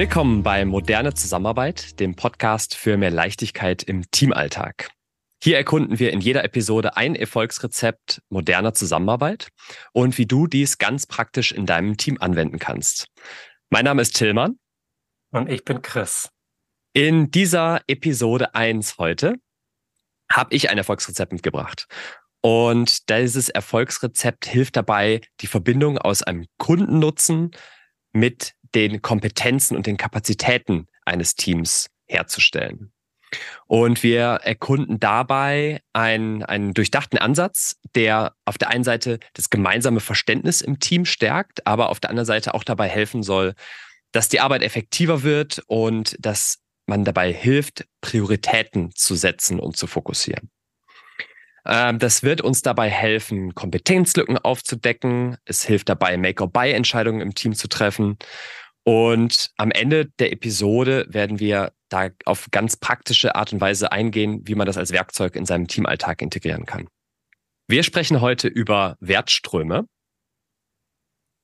Willkommen bei Moderne Zusammenarbeit, dem Podcast für mehr Leichtigkeit im Teamalltag. Hier erkunden wir in jeder Episode ein Erfolgsrezept moderner Zusammenarbeit und wie du dies ganz praktisch in deinem Team anwenden kannst. Mein Name ist Tillmann. Und ich bin Chris. In dieser Episode 1 heute habe ich ein Erfolgsrezept mitgebracht. Und dieses Erfolgsrezept hilft dabei, die Verbindung aus einem Kundennutzen mit den Kompetenzen und den Kapazitäten eines Teams herzustellen. Und wir erkunden dabei einen, einen durchdachten Ansatz, der auf der einen Seite das gemeinsame Verständnis im Team stärkt, aber auf der anderen Seite auch dabei helfen soll, dass die Arbeit effektiver wird und dass man dabei hilft, Prioritäten zu setzen und zu fokussieren. Ähm, das wird uns dabei helfen, Kompetenzlücken aufzudecken. Es hilft dabei, Make-or-Buy-Entscheidungen im Team zu treffen. Und am Ende der Episode werden wir da auf ganz praktische Art und Weise eingehen, wie man das als Werkzeug in seinem Teamalltag integrieren kann. Wir sprechen heute über Wertströme.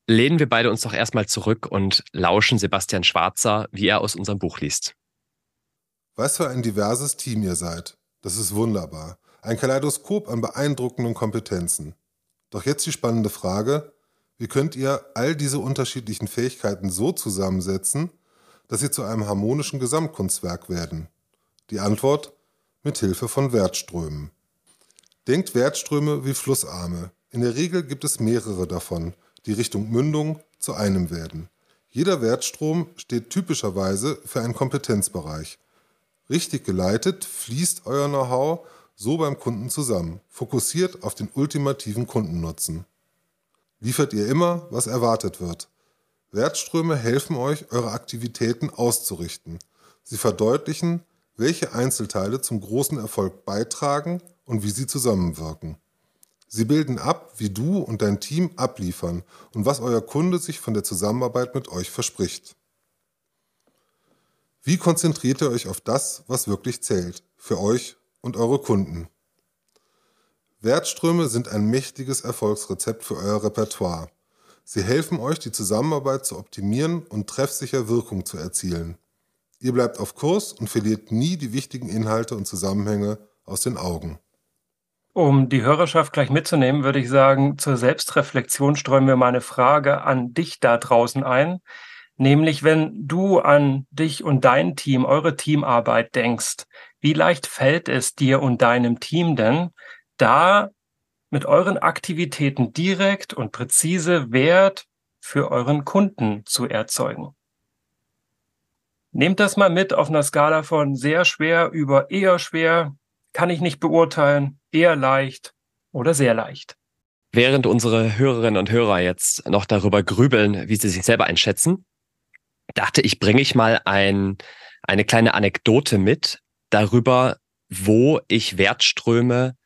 Lehnen wir beide uns doch erstmal zurück und lauschen Sebastian Schwarzer, wie er aus unserem Buch liest. Was für ein diverses Team ihr seid. Das ist wunderbar. Ein Kaleidoskop an beeindruckenden Kompetenzen. Doch jetzt die spannende Frage, wie könnt ihr all diese unterschiedlichen Fähigkeiten so zusammensetzen, dass sie zu einem harmonischen Gesamtkunstwerk werden? Die Antwort mit Hilfe von Wertströmen. Denkt Wertströme wie Flussarme. In der Regel gibt es mehrere davon, die Richtung Mündung zu einem werden. Jeder Wertstrom steht typischerweise für einen Kompetenzbereich. Richtig geleitet fließt euer Know-how so beim Kunden zusammen, fokussiert auf den ultimativen Kundennutzen. Liefert ihr immer, was erwartet wird. Wertströme helfen euch, eure Aktivitäten auszurichten. Sie verdeutlichen, welche Einzelteile zum großen Erfolg beitragen und wie sie zusammenwirken. Sie bilden ab, wie du und dein Team abliefern und was euer Kunde sich von der Zusammenarbeit mit euch verspricht. Wie konzentriert ihr euch auf das, was wirklich zählt, für euch und eure Kunden? Wertströme sind ein mächtiges Erfolgsrezept für euer Repertoire. Sie helfen euch, die Zusammenarbeit zu optimieren und treffsicher Wirkung zu erzielen. Ihr bleibt auf Kurs und verliert nie die wichtigen Inhalte und Zusammenhänge aus den Augen. Um die Hörerschaft gleich mitzunehmen, würde ich sagen, zur Selbstreflexion streuen wir mal eine Frage an dich da draußen ein. Nämlich, wenn du an dich und dein Team, eure Teamarbeit denkst, wie leicht fällt es dir und deinem Team denn, da mit euren Aktivitäten direkt und präzise Wert für euren Kunden zu erzeugen. Nehmt das mal mit auf einer Skala von sehr schwer über eher schwer, kann ich nicht beurteilen, eher leicht oder sehr leicht. Während unsere Hörerinnen und Hörer jetzt noch darüber grübeln, wie sie sich selber einschätzen, dachte ich, bringe ich mal ein, eine kleine Anekdote mit darüber, wo ich Wertströme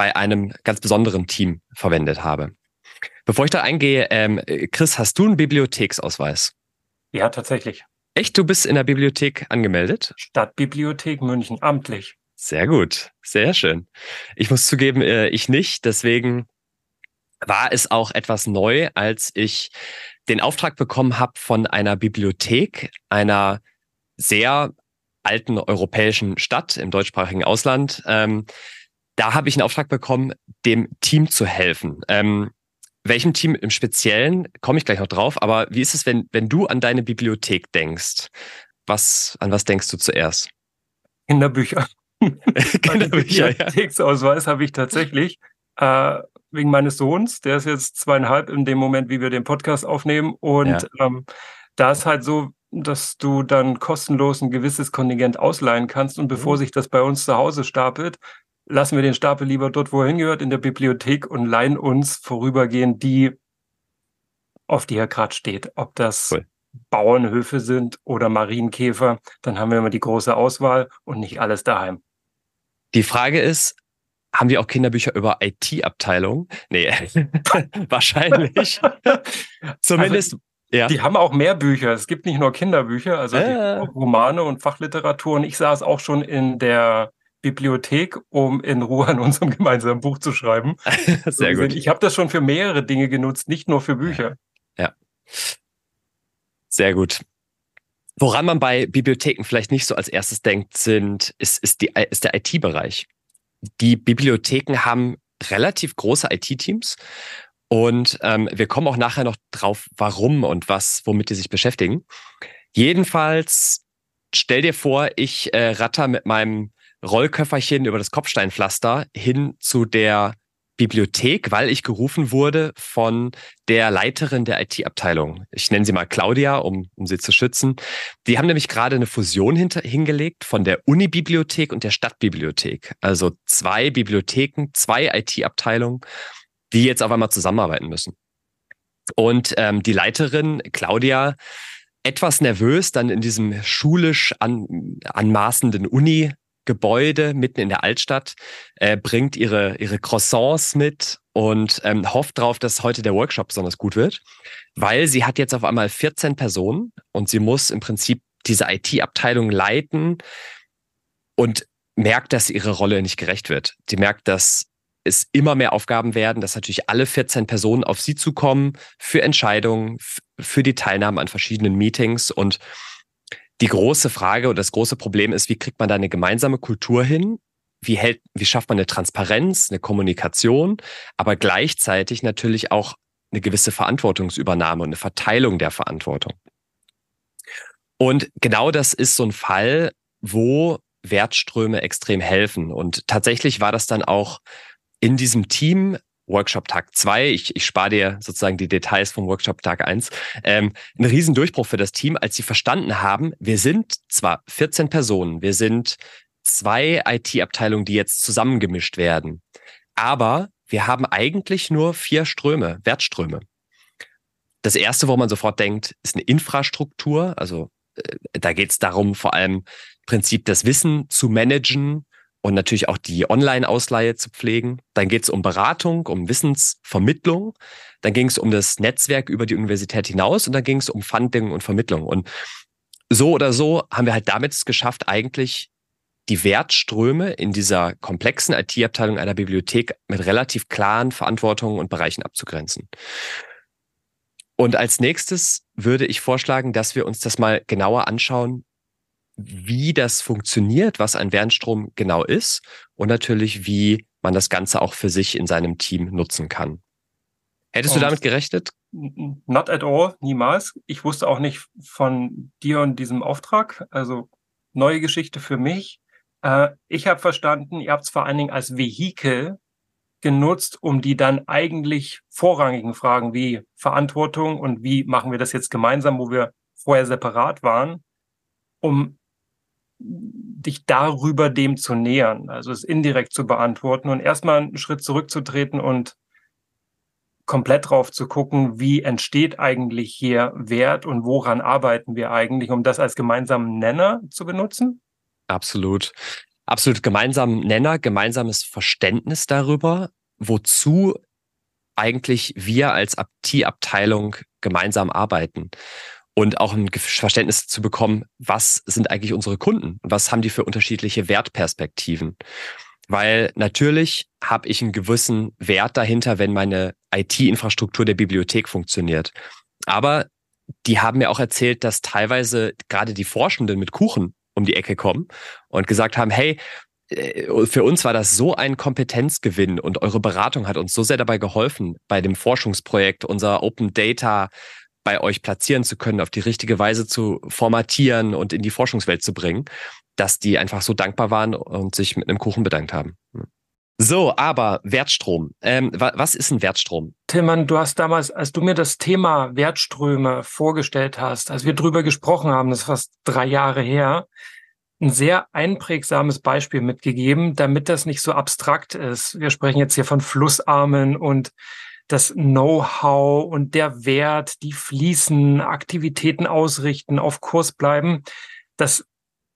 bei einem ganz besonderen Team verwendet habe. Bevor ich da eingehe, ähm, Chris, hast du einen Bibliotheksausweis? Ja, tatsächlich. Echt, du bist in der Bibliothek angemeldet? Stadtbibliothek München, amtlich. Sehr gut, sehr schön. Ich muss zugeben, äh, ich nicht. Deswegen war es auch etwas neu, als ich den Auftrag bekommen habe von einer Bibliothek, einer sehr alten europäischen Stadt im deutschsprachigen Ausland, ähm, da habe ich einen Auftrag bekommen, dem Team zu helfen. Ähm, welchem Team im Speziellen komme ich gleich noch drauf, aber wie ist es, wenn, wenn du an deine Bibliothek denkst? Was, an was denkst du zuerst? Kinderbücher. Kinderbücher, Bibliotheksausweis ja. habe ich tatsächlich. Äh, wegen meines Sohns, der ist jetzt zweieinhalb in dem Moment, wie wir den Podcast aufnehmen. Und ja. ähm, da ist halt so, dass du dann kostenlos ein gewisses Kontingent ausleihen kannst. Und bevor mhm. sich das bei uns zu Hause stapelt, lassen wir den Stapel lieber dort, wo er hingehört, in der Bibliothek und leihen uns vorübergehend die, auf die er gerade steht. Ob das cool. Bauernhöfe sind oder Marienkäfer, dann haben wir immer die große Auswahl und nicht alles daheim. Die Frage ist, haben wir auch Kinderbücher über IT-Abteilung? Nee, wahrscheinlich. Zumindest. Also, ja. Die haben auch mehr Bücher. Es gibt nicht nur Kinderbücher, also äh. Romane und Fachliteratur. Und ich saß auch schon in der Bibliothek, um in Ruhe an unserem gemeinsamen Buch zu schreiben. Sehr gut. Ich habe das schon für mehrere Dinge genutzt, nicht nur für Bücher. Ja. Sehr gut. Woran man bei Bibliotheken vielleicht nicht so als erstes denkt, sind, ist, ist, die, ist der IT-Bereich. Die Bibliotheken haben relativ große IT-Teams und ähm, wir kommen auch nachher noch drauf, warum und was, womit die sich beschäftigen. Jedenfalls stell dir vor, ich äh, ratter mit meinem Rollköfferchen über das Kopfsteinpflaster hin zu der Bibliothek, weil ich gerufen wurde von der Leiterin der IT-Abteilung. Ich nenne sie mal Claudia, um, um sie zu schützen. Die haben nämlich gerade eine Fusion hinter, hingelegt von der Unibibliothek und der Stadtbibliothek. Also zwei Bibliotheken, zwei IT-Abteilungen, die jetzt auf einmal zusammenarbeiten müssen. Und ähm, die Leiterin Claudia etwas nervös dann in diesem schulisch an, anmaßenden Uni Gebäude mitten in der Altstadt, äh, bringt ihre, ihre Croissants mit und ähm, hofft darauf, dass heute der Workshop besonders gut wird, weil sie hat jetzt auf einmal 14 Personen und sie muss im Prinzip diese IT-Abteilung leiten und merkt, dass ihre Rolle nicht gerecht wird. Die merkt, dass es immer mehr Aufgaben werden, dass natürlich alle 14 Personen auf sie zukommen für Entscheidungen, für die Teilnahme an verschiedenen Meetings und die große Frage oder das große Problem ist, wie kriegt man da eine gemeinsame Kultur hin? Wie hält, wie schafft man eine Transparenz, eine Kommunikation, aber gleichzeitig natürlich auch eine gewisse Verantwortungsübernahme und eine Verteilung der Verantwortung. Und genau das ist so ein Fall, wo Wertströme extrem helfen. Und tatsächlich war das dann auch in diesem Team Workshop Tag 2, ich, ich spare dir sozusagen die Details vom Workshop Tag 1, ähm, ein Riesendurchbruch für das Team, als sie verstanden haben, wir sind zwar 14 Personen, wir sind zwei IT-Abteilungen, die jetzt zusammengemischt werden, aber wir haben eigentlich nur vier Ströme, Wertströme. Das erste, wo man sofort denkt, ist eine Infrastruktur. Also äh, da geht es darum, vor allem Prinzip das Wissen zu managen, und natürlich auch die Online-Ausleihe zu pflegen. Dann geht es um Beratung, um Wissensvermittlung. Dann ging es um das Netzwerk über die Universität hinaus und dann ging es um Funding und Vermittlung. Und so oder so haben wir halt damit es geschafft, eigentlich die Wertströme in dieser komplexen IT-Abteilung einer Bibliothek mit relativ klaren Verantwortungen und Bereichen abzugrenzen. Und als nächstes würde ich vorschlagen, dass wir uns das mal genauer anschauen, wie das funktioniert, was ein Wernstrom genau ist und natürlich, wie man das Ganze auch für sich in seinem Team nutzen kann. Hättest und du damit gerechnet? Not at all, niemals. Ich wusste auch nicht von dir und diesem Auftrag. Also neue Geschichte für mich. Äh, ich habe verstanden, ihr habt es vor allen Dingen als Vehikel genutzt, um die dann eigentlich vorrangigen Fragen wie Verantwortung und wie machen wir das jetzt gemeinsam, wo wir vorher separat waren, um dich darüber dem zu nähern, also es indirekt zu beantworten und erstmal einen Schritt zurückzutreten und komplett drauf zu gucken, wie entsteht eigentlich hier Wert und woran arbeiten wir eigentlich, um das als gemeinsamen Nenner zu benutzen? Absolut. Absolut gemeinsamen Nenner, gemeinsames Verständnis darüber, wozu eigentlich wir als IT-Abteilung gemeinsam arbeiten und auch ein Verständnis zu bekommen, was sind eigentlich unsere Kunden? Was haben die für unterschiedliche Wertperspektiven? Weil natürlich habe ich einen gewissen Wert dahinter, wenn meine IT-Infrastruktur der Bibliothek funktioniert. Aber die haben mir auch erzählt, dass teilweise gerade die Forschenden mit Kuchen um die Ecke kommen und gesagt haben, hey, äh, für uns war das so ein Kompetenzgewinn und eure Beratung hat uns so sehr dabei geholfen bei dem Forschungsprojekt, unser Open Data bei euch platzieren zu können, auf die richtige Weise zu formatieren und in die Forschungswelt zu bringen, dass die einfach so dankbar waren und sich mit einem Kuchen bedankt haben. Hm. So, aber Wertstrom. Ähm, was ist ein Wertstrom? Tillmann, du hast damals, als du mir das Thema Wertströme vorgestellt hast, als wir drüber gesprochen haben, das ist fast drei Jahre her, ein sehr einprägsames Beispiel mitgegeben, damit das nicht so abstrakt ist. Wir sprechen jetzt hier von Flussarmen und das Know-how und der Wert, die fließen, Aktivitäten ausrichten, auf Kurs bleiben, das,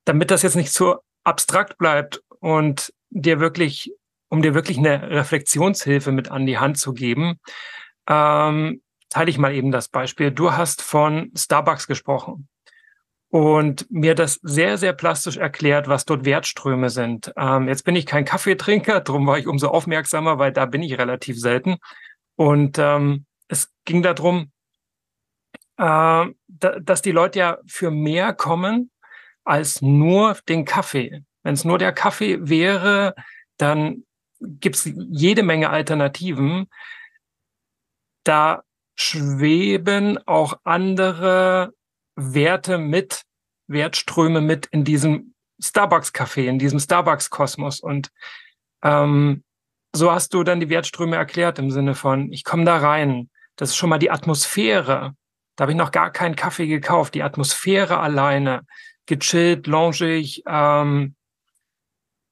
damit das jetzt nicht so abstrakt bleibt und dir wirklich, um dir wirklich eine Reflexionshilfe mit an die Hand zu geben, ähm, teile ich mal eben das Beispiel. Du hast von Starbucks gesprochen und mir das sehr, sehr plastisch erklärt, was dort Wertströme sind. Ähm, jetzt bin ich kein Kaffeetrinker, darum war ich umso aufmerksamer, weil da bin ich relativ selten. Und ähm, es ging darum, äh, dass die Leute ja für mehr kommen als nur den Kaffee. Wenn es nur der Kaffee wäre, dann gibt es jede Menge Alternativen. Da schweben auch andere Werte mit, Wertströme mit in diesem Starbucks-Café, in diesem Starbucks-Kosmos. Und ähm, so hast du dann die Wertströme erklärt im Sinne von, ich komme da rein. Das ist schon mal die Atmosphäre. Da habe ich noch gar keinen Kaffee gekauft. Die Atmosphäre alleine, gechillt, loungig, ähm,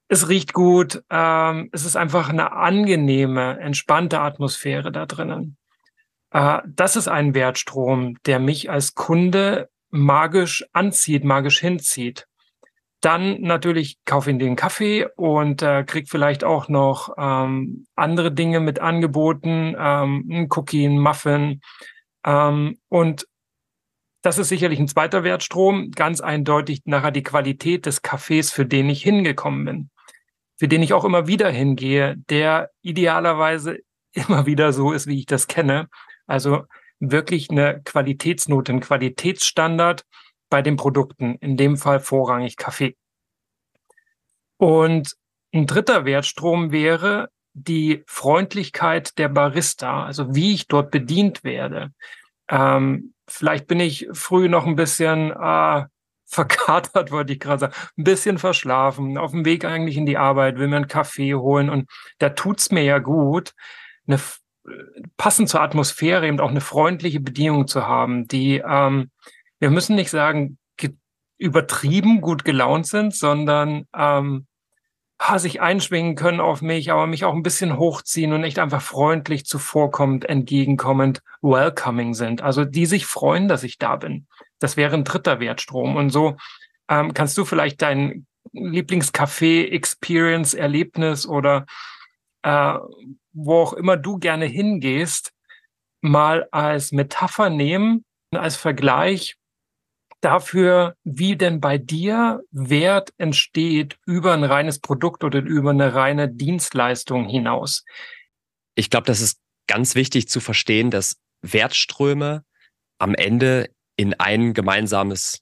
es riecht gut, ähm, es ist einfach eine angenehme, entspannte Atmosphäre da drinnen. Äh, das ist ein Wertstrom, der mich als Kunde magisch anzieht, magisch hinzieht. Dann natürlich kaufe ich den Kaffee und äh, krieg vielleicht auch noch ähm, andere Dinge mit angeboten, ähm, ein Cookie, ein Muffin. Ähm, und das ist sicherlich ein zweiter Wertstrom, ganz eindeutig nachher die Qualität des Kaffees, für den ich hingekommen bin, für den ich auch immer wieder hingehe, der idealerweise immer wieder so ist, wie ich das kenne. Also wirklich eine Qualitätsnote, ein Qualitätsstandard, bei den Produkten, in dem Fall vorrangig Kaffee. Und ein dritter Wertstrom wäre die Freundlichkeit der Barista, also wie ich dort bedient werde. Ähm, vielleicht bin ich früh noch ein bisschen äh, verkatert, wollte ich gerade sagen, ein bisschen verschlafen, auf dem Weg eigentlich in die Arbeit, will mir einen Kaffee holen und da tut's mir ja gut, eine passend zur Atmosphäre eben auch eine freundliche Bedienung zu haben, die ähm, wir müssen nicht sagen, übertrieben gut gelaunt sind, sondern ähm, sich einschwingen können auf mich, aber mich auch ein bisschen hochziehen und echt einfach freundlich zuvorkommend, entgegenkommend, welcoming sind. Also die sich freuen, dass ich da bin. Das wäre ein dritter Wertstrom. Und so ähm, kannst du vielleicht dein Lieblingscafé-Experience, Erlebnis oder äh, wo auch immer du gerne hingehst, mal als Metapher nehmen, als Vergleich dafür, wie denn bei dir Wert entsteht über ein reines Produkt oder über eine reine Dienstleistung hinaus. Ich glaube, das ist ganz wichtig zu verstehen, dass Wertströme am Ende in ein gemeinsames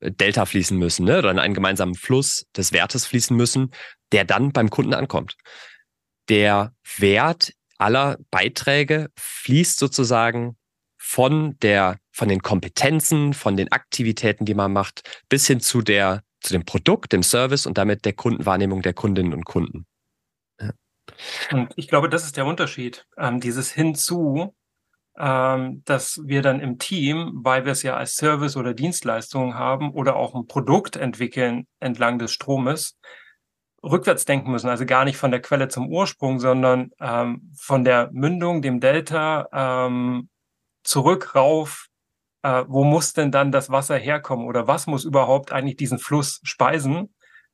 Delta fließen müssen, ne? oder in einen gemeinsamen Fluss des Wertes fließen müssen, der dann beim Kunden ankommt. Der Wert aller Beiträge fließt sozusagen von der, von den Kompetenzen, von den Aktivitäten, die man macht, bis hin zu der, zu dem Produkt, dem Service und damit der Kundenwahrnehmung der Kundinnen und Kunden. Ja. Und ich glaube, das ist der Unterschied. Ähm, dieses Hinzu, ähm, dass wir dann im Team, weil wir es ja als Service oder Dienstleistung haben oder auch ein Produkt entwickeln entlang des Stromes, rückwärts denken müssen, also gar nicht von der Quelle zum Ursprung, sondern ähm, von der Mündung, dem Delta, ähm, zurück rauf, äh, wo muss denn dann das Wasser herkommen oder was muss überhaupt eigentlich diesen Fluss speisen,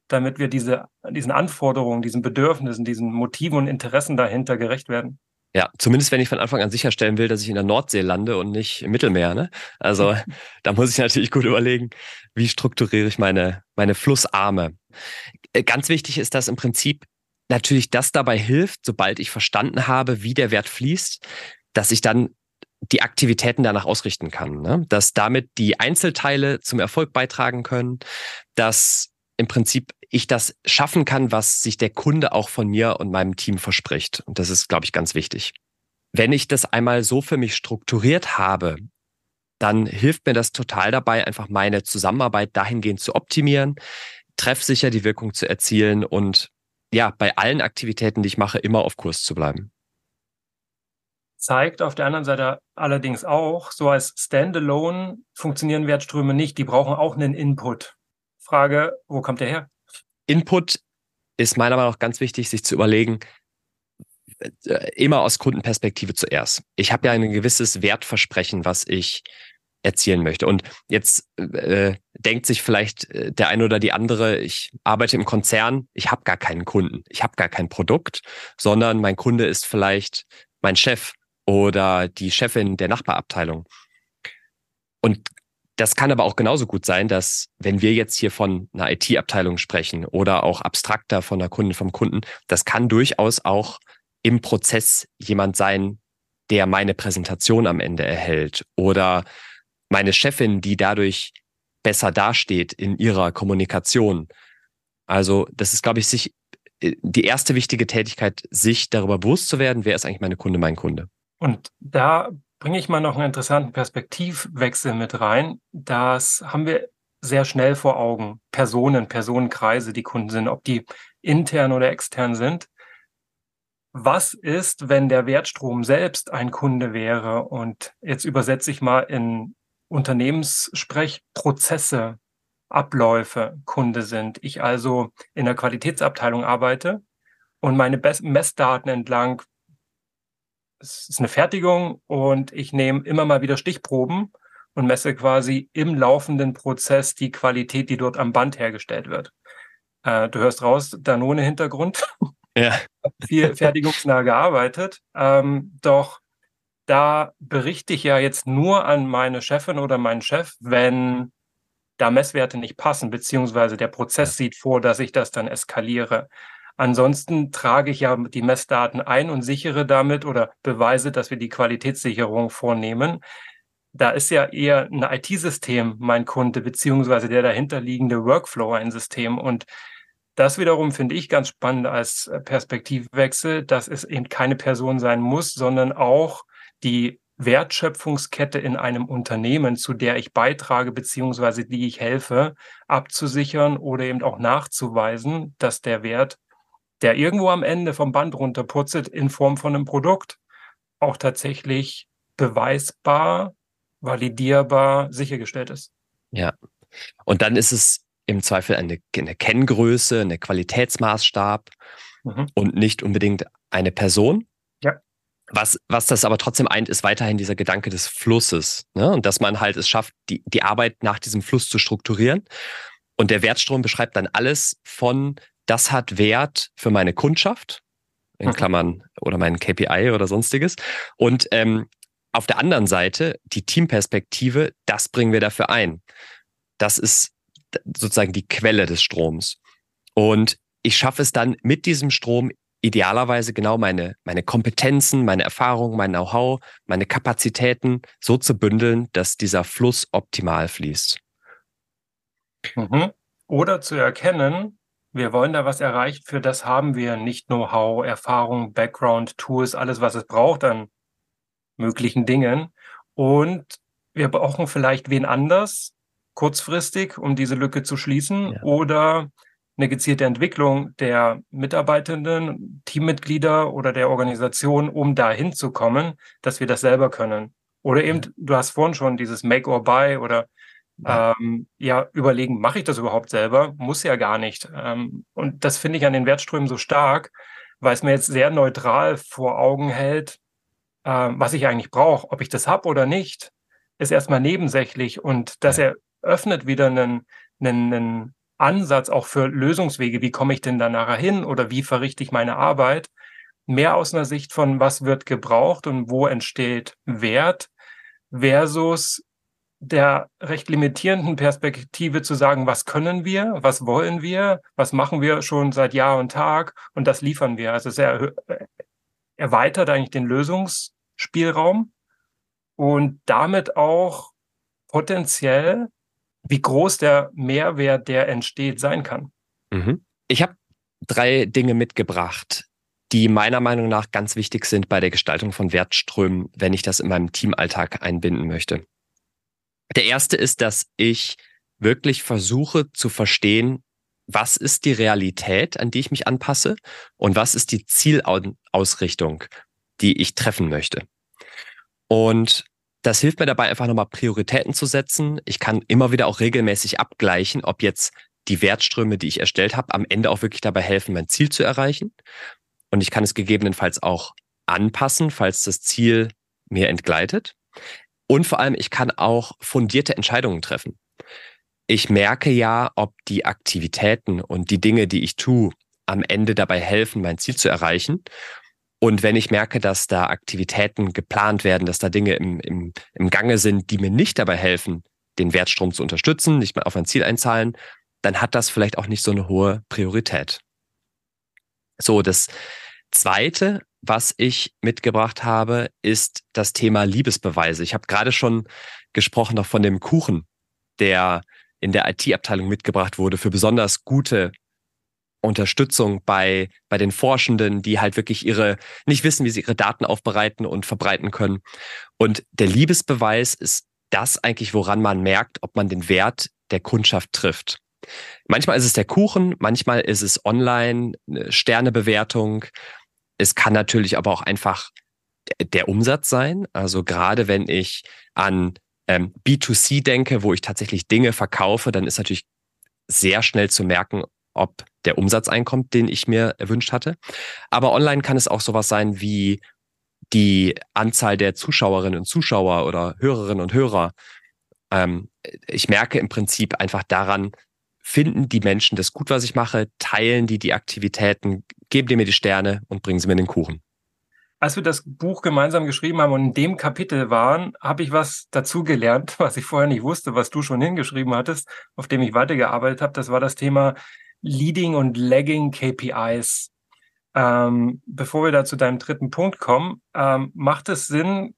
damit wir diese, diesen Anforderungen, diesen Bedürfnissen, diesen Motiven und Interessen dahinter gerecht werden. Ja, zumindest wenn ich von Anfang an sicherstellen will, dass ich in der Nordsee lande und nicht im Mittelmeer. Ne? Also da muss ich natürlich gut überlegen, wie strukturiere ich meine, meine Flussarme. Äh, ganz wichtig ist, dass im Prinzip natürlich das dabei hilft, sobald ich verstanden habe, wie der Wert fließt, dass ich dann die Aktivitäten danach ausrichten kann. Ne? Dass damit die Einzelteile zum Erfolg beitragen können, dass im Prinzip ich das schaffen kann, was sich der Kunde auch von mir und meinem Team verspricht. Und das ist, glaube ich, ganz wichtig. Wenn ich das einmal so für mich strukturiert habe, dann hilft mir das total dabei, einfach meine Zusammenarbeit dahingehend zu optimieren, treffsicher die Wirkung zu erzielen und ja, bei allen Aktivitäten, die ich mache, immer auf Kurs zu bleiben zeigt auf der anderen Seite allerdings auch, so als Standalone funktionieren Wertströme nicht. Die brauchen auch einen Input. Frage, wo kommt der her? Input ist meiner Meinung nach ganz wichtig, sich zu überlegen, äh, immer aus Kundenperspektive zuerst. Ich habe ja ein gewisses Wertversprechen, was ich erzielen möchte. Und jetzt äh, denkt sich vielleicht äh, der eine oder die andere, ich arbeite im Konzern, ich habe gar keinen Kunden, ich habe gar kein Produkt, sondern mein Kunde ist vielleicht mein Chef oder die Chefin der Nachbarabteilung. Und das kann aber auch genauso gut sein, dass wenn wir jetzt hier von einer IT-Abteilung sprechen oder auch abstrakter von einer Kundin vom Kunden, das kann durchaus auch im Prozess jemand sein, der meine Präsentation am Ende erhält oder meine Chefin, die dadurch besser dasteht in ihrer Kommunikation. Also das ist, glaube ich, sich äh, die erste wichtige Tätigkeit, sich darüber bewusst zu werden, wer ist eigentlich meine Kunde, mein Kunde. Und da bringe ich mal noch einen interessanten Perspektivwechsel mit rein. Das haben wir sehr schnell vor Augen. Personen, Personenkreise, die Kunden sind, ob die intern oder extern sind. Was ist, wenn der Wertstrom selbst ein Kunde wäre? Und jetzt übersetze ich mal in Unternehmenssprech Prozesse, Abläufe Kunde sind. Ich also in der Qualitätsabteilung arbeite und meine Messdaten entlang es ist eine Fertigung und ich nehme immer mal wieder Stichproben und messe quasi im laufenden Prozess die Qualität, die dort am Band hergestellt wird. Äh, du hörst raus, Danone-Hintergrund. Ja. Viel fertigungsnah gearbeitet. Ähm, doch da berichte ich ja jetzt nur an meine Chefin oder meinen Chef, wenn da Messwerte nicht passen, beziehungsweise der Prozess sieht vor, dass ich das dann eskaliere. Ansonsten trage ich ja die Messdaten ein und sichere damit oder beweise, dass wir die Qualitätssicherung vornehmen. Da ist ja eher ein IT-System mein Kunde, beziehungsweise der dahinterliegende Workflow ein System. Und das wiederum finde ich ganz spannend als Perspektivwechsel, dass es eben keine Person sein muss, sondern auch die Wertschöpfungskette in einem Unternehmen, zu der ich beitrage, beziehungsweise die ich helfe, abzusichern oder eben auch nachzuweisen, dass der Wert der irgendwo am Ende vom Band runterputzelt in Form von einem Produkt, auch tatsächlich beweisbar, validierbar sichergestellt ist. Ja. Und dann ist es im Zweifel eine, eine Kenngröße, eine Qualitätsmaßstab mhm. und nicht unbedingt eine Person. Ja. Was, was das aber trotzdem eint, ist weiterhin dieser Gedanke des Flusses. Ne? Und dass man halt es schafft, die, die Arbeit nach diesem Fluss zu strukturieren. Und der Wertstrom beschreibt dann alles von das hat Wert für meine Kundschaft, in mhm. Klammern, oder mein KPI oder sonstiges. Und ähm, auf der anderen Seite die Teamperspektive, das bringen wir dafür ein. Das ist sozusagen die Quelle des Stroms. Und ich schaffe es dann mit diesem Strom idealerweise genau meine, meine Kompetenzen, meine Erfahrungen, mein Know-how, meine Kapazitäten so zu bündeln, dass dieser Fluss optimal fließt. Mhm. Oder zu erkennen, wir wollen da was erreichen, für das haben wir nicht Know-how, Erfahrung, Background, Tools, alles, was es braucht an möglichen Dingen. Und wir brauchen vielleicht wen anders, kurzfristig, um diese Lücke zu schließen, ja. oder eine gezielte Entwicklung der Mitarbeitenden, Teammitglieder oder der Organisation, um dahin zu kommen, dass wir das selber können. Oder eben, du hast vorhin schon dieses Make or Buy oder ähm, ja überlegen, mache ich das überhaupt selber? Muss ja gar nicht. Ähm, und das finde ich an den Wertströmen so stark, weil es mir jetzt sehr neutral vor Augen hält, ähm, was ich eigentlich brauche. Ob ich das habe oder nicht, ist erstmal nebensächlich. Und das ja. eröffnet wieder einen, einen, einen Ansatz auch für Lösungswege. Wie komme ich denn da nachher hin oder wie verrichte ich meine Arbeit? Mehr aus einer Sicht von, was wird gebraucht und wo entsteht Wert versus der recht limitierenden Perspektive zu sagen, was können wir, was wollen wir, was machen wir schon seit Jahr und Tag und das liefern wir. Also es erweitert eigentlich den Lösungsspielraum und damit auch potenziell, wie groß der Mehrwert, der entsteht, sein kann. Mhm. Ich habe drei Dinge mitgebracht, die meiner Meinung nach ganz wichtig sind bei der Gestaltung von Wertströmen, wenn ich das in meinem Teamalltag einbinden möchte. Der erste ist, dass ich wirklich versuche zu verstehen, was ist die Realität, an die ich mich anpasse und was ist die Zielausrichtung, die ich treffen möchte. Und das hilft mir dabei, einfach nochmal Prioritäten zu setzen. Ich kann immer wieder auch regelmäßig abgleichen, ob jetzt die Wertströme, die ich erstellt habe, am Ende auch wirklich dabei helfen, mein Ziel zu erreichen. Und ich kann es gegebenenfalls auch anpassen, falls das Ziel mir entgleitet. Und vor allem, ich kann auch fundierte Entscheidungen treffen. Ich merke ja, ob die Aktivitäten und die Dinge, die ich tue, am Ende dabei helfen, mein Ziel zu erreichen. Und wenn ich merke, dass da Aktivitäten geplant werden, dass da Dinge im, im, im Gange sind, die mir nicht dabei helfen, den Wertstrom zu unterstützen, nicht mal auf ein Ziel einzahlen, dann hat das vielleicht auch nicht so eine hohe Priorität. So, das Zweite, was ich mitgebracht habe, ist das Thema Liebesbeweise. Ich habe gerade schon gesprochen noch von dem Kuchen, der in der IT-Abteilung mitgebracht wurde für besonders gute Unterstützung bei, bei den Forschenden, die halt wirklich ihre, nicht wissen, wie sie ihre Daten aufbereiten und verbreiten können. Und der Liebesbeweis ist das eigentlich, woran man merkt, ob man den Wert der Kundschaft trifft. Manchmal ist es der Kuchen, manchmal ist es online, eine Sternebewertung. Es kann natürlich aber auch einfach der Umsatz sein. Also gerade wenn ich an ähm, B2C denke, wo ich tatsächlich Dinge verkaufe, dann ist natürlich sehr schnell zu merken, ob der Umsatz einkommt, den ich mir erwünscht hatte. Aber online kann es auch sowas sein wie die Anzahl der Zuschauerinnen und Zuschauer oder Hörerinnen und Hörer. Ähm, ich merke im Prinzip einfach daran, finden die Menschen das gut, was ich mache, teilen die die Aktivitäten, geben die mir die Sterne und bringen sie mir den Kuchen. Als wir das Buch gemeinsam geschrieben haben und in dem Kapitel waren, habe ich was dazugelernt, was ich vorher nicht wusste, was du schon hingeschrieben hattest, auf dem ich weitergearbeitet habe. Das war das Thema Leading und Lagging KPIs. Ähm, bevor wir da zu deinem dritten Punkt kommen, ähm, macht es Sinn,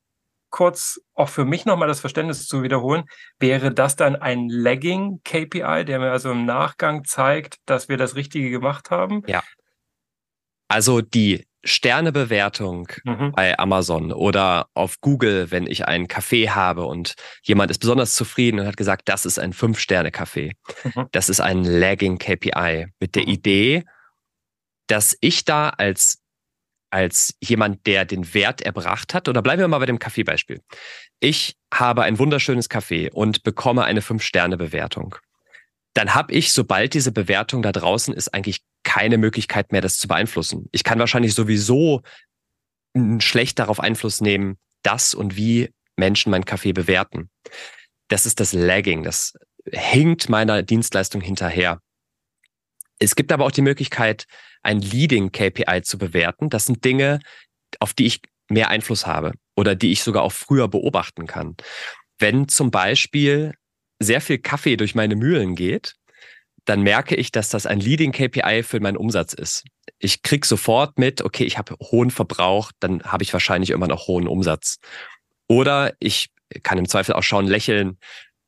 kurz auch für mich nochmal das Verständnis zu wiederholen? Wäre das dann ein Lagging KPI, der mir also im Nachgang zeigt, dass wir das Richtige gemacht haben? Ja. Also die Sternebewertung mhm. bei Amazon oder auf Google, wenn ich einen Kaffee habe und jemand ist besonders zufrieden und hat gesagt, das ist ein Fünf-Sterne-Kaffee. Mhm. Das ist ein Lagging KPI mit der mhm. Idee, dass ich da als, als jemand, der den Wert erbracht hat, oder bleiben wir mal bei dem Kaffeebeispiel. Ich habe ein wunderschönes Kaffee und bekomme eine Fünf-Sterne-Bewertung. Dann habe ich, sobald diese Bewertung da draußen ist, eigentlich keine Möglichkeit mehr, das zu beeinflussen. Ich kann wahrscheinlich sowieso schlecht darauf Einfluss nehmen, dass und wie Menschen meinen Kaffee bewerten. Das ist das Lagging, das hinkt meiner Dienstleistung hinterher. Es gibt aber auch die Möglichkeit, ein Leading KPI zu bewerten. Das sind Dinge, auf die ich mehr Einfluss habe oder die ich sogar auch früher beobachten kann. Wenn zum Beispiel sehr viel Kaffee durch meine Mühlen geht, dann merke ich, dass das ein Leading KPI für meinen Umsatz ist. Ich krieg sofort mit, okay, ich habe hohen Verbrauch, dann habe ich wahrscheinlich immer noch hohen Umsatz. Oder ich kann im Zweifel auch schauen, lächeln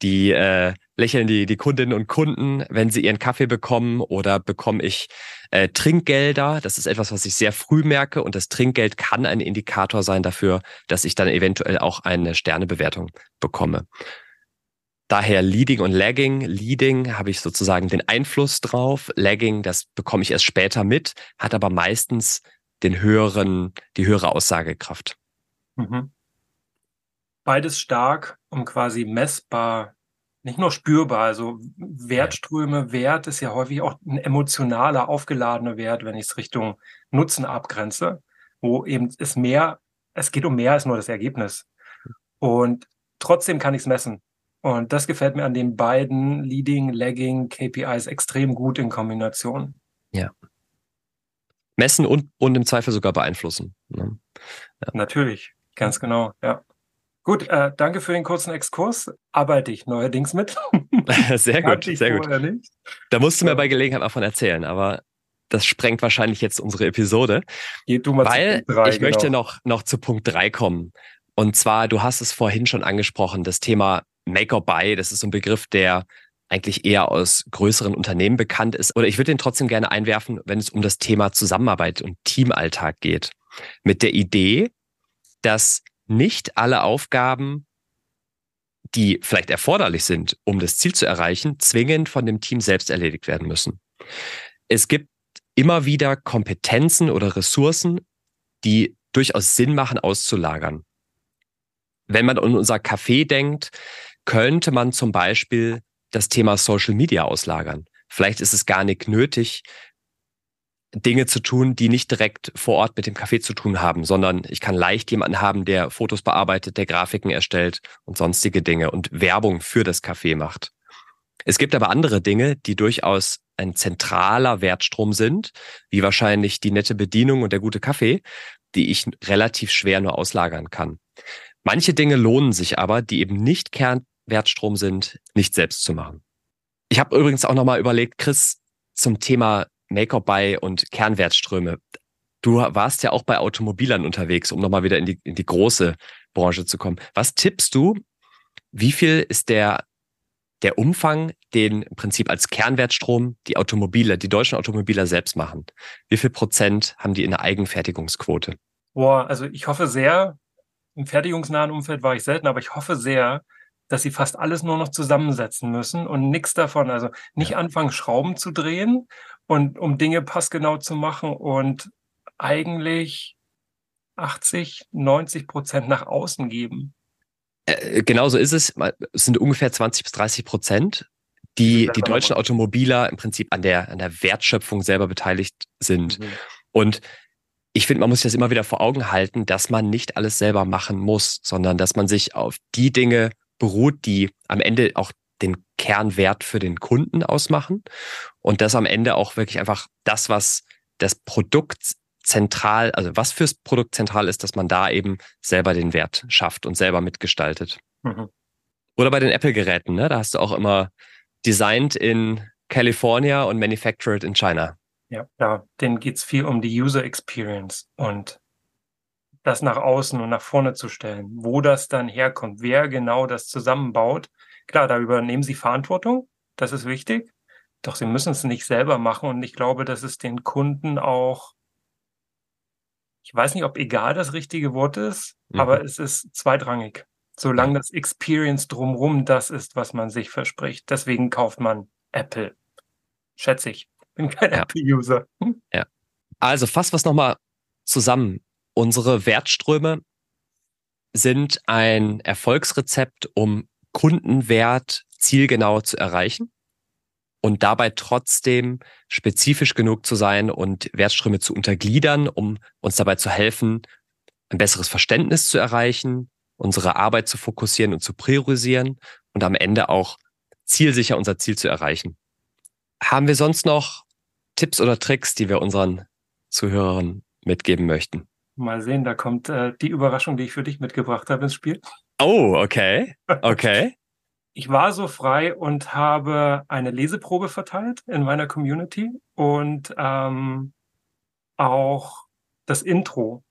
die äh, lächeln die die Kundinnen und Kunden, wenn sie ihren Kaffee bekommen oder bekomme ich äh, Trinkgelder. Das ist etwas, was ich sehr früh merke und das Trinkgeld kann ein Indikator sein dafür, dass ich dann eventuell auch eine Sternebewertung bekomme. Daher Leading und Lagging. Leading habe ich sozusagen den Einfluss drauf. Lagging, das bekomme ich erst später mit, hat aber meistens den höheren, die höhere Aussagekraft. Mhm. Beides stark und quasi messbar, nicht nur spürbar. Also Wertströme, Wert ist ja häufig auch ein emotionaler, aufgeladener Wert, wenn ich es Richtung Nutzen abgrenze, wo eben es mehr, es geht um mehr als nur das Ergebnis. Und trotzdem kann ich es messen. Und das gefällt mir an den beiden Leading, Lagging KPIs extrem gut in Kombination. Ja. Messen und, und im Zweifel sogar beeinflussen. Ne? Ja. Natürlich, ganz genau, ja. Gut, äh, danke für den kurzen Exkurs. Arbeite ich neuerdings mit. sehr gut, sehr gut. Nicht. Da musst du mir bei Gelegenheit mal von erzählen, aber das sprengt wahrscheinlich jetzt unsere Episode. Geh du mal weil zu Punkt drei, ich genau. möchte noch, noch zu Punkt drei kommen. Und zwar, du hast es vorhin schon angesprochen, das Thema Make or Buy, das ist so ein Begriff, der eigentlich eher aus größeren Unternehmen bekannt ist. Oder ich würde den trotzdem gerne einwerfen, wenn es um das Thema Zusammenarbeit und Teamalltag geht. Mit der Idee, dass nicht alle Aufgaben, die vielleicht erforderlich sind, um das Ziel zu erreichen, zwingend von dem Team selbst erledigt werden müssen. Es gibt immer wieder Kompetenzen oder Ressourcen, die durchaus Sinn machen, auszulagern. Wenn man an unser Café denkt, könnte man zum Beispiel das Thema Social Media auslagern. Vielleicht ist es gar nicht nötig, Dinge zu tun, die nicht direkt vor Ort mit dem Café zu tun haben, sondern ich kann leicht jemanden haben, der Fotos bearbeitet, der Grafiken erstellt und sonstige Dinge und Werbung für das Café macht. Es gibt aber andere Dinge, die durchaus ein zentraler Wertstrom sind, wie wahrscheinlich die nette Bedienung und der gute Kaffee, die ich relativ schwer nur auslagern kann. Manche Dinge lohnen sich aber, die eben nicht Kern Wertstrom sind, nicht selbst zu machen. Ich habe übrigens auch nochmal überlegt, Chris, zum Thema Make-up-Buy und Kernwertströme. Du warst ja auch bei Automobilern unterwegs, um nochmal wieder in die, in die große Branche zu kommen. Was tippst du, wie viel ist der, der Umfang, den im Prinzip als Kernwertstrom die Automobile, die deutschen Automobile selbst machen? Wie viel Prozent haben die in der Eigenfertigungsquote? Boah, also ich hoffe sehr, im fertigungsnahen Umfeld war ich selten, aber ich hoffe sehr, dass sie fast alles nur noch zusammensetzen müssen und nichts davon, also nicht ja. anfangen, Schrauben zu drehen und um Dinge passgenau zu machen und eigentlich 80, 90 Prozent nach außen geben. Äh, genau so ist es. Es sind ungefähr 20 bis 30 Prozent, die die deutschen Automobiler im Prinzip an der, an der Wertschöpfung selber beteiligt sind. Mhm. Und ich finde, man muss sich das immer wieder vor Augen halten, dass man nicht alles selber machen muss, sondern dass man sich auf die Dinge beruht, die am Ende auch den Kernwert für den Kunden ausmachen und dass am Ende auch wirklich einfach das, was das Produkt zentral, also was fürs Produkt zentral ist, dass man da eben selber den Wert schafft und selber mitgestaltet. Mhm. Oder bei den Apple-Geräten, ne? da hast du auch immer designed in California und manufactured in China. Ja, ja, denen geht es viel um die User Experience und das nach außen und nach vorne zu stellen, wo das dann herkommt, wer genau das zusammenbaut. Klar, da übernehmen sie Verantwortung, das ist wichtig, doch sie müssen es nicht selber machen und ich glaube, dass es den Kunden auch ich weiß nicht, ob egal das richtige Wort ist, mhm. aber es ist zweitrangig. Solange das Experience drumrum das ist, was man sich verspricht. Deswegen kauft man Apple. Schätze ich. Bin kein ja. Apple-User. Hm? Ja. Also fassen wir es nochmal zusammen. Unsere Wertströme sind ein Erfolgsrezept, um Kundenwert zielgenau zu erreichen und dabei trotzdem spezifisch genug zu sein und Wertströme zu untergliedern, um uns dabei zu helfen, ein besseres Verständnis zu erreichen, unsere Arbeit zu fokussieren und zu priorisieren und am Ende auch zielsicher unser Ziel zu erreichen. Haben wir sonst noch Tipps oder Tricks, die wir unseren Zuhörern mitgeben möchten? Mal sehen, da kommt äh, die Überraschung, die ich für dich mitgebracht habe ins Spiel. Oh, okay. Okay. ich war so frei und habe eine Leseprobe verteilt in meiner Community und ähm, auch das Intro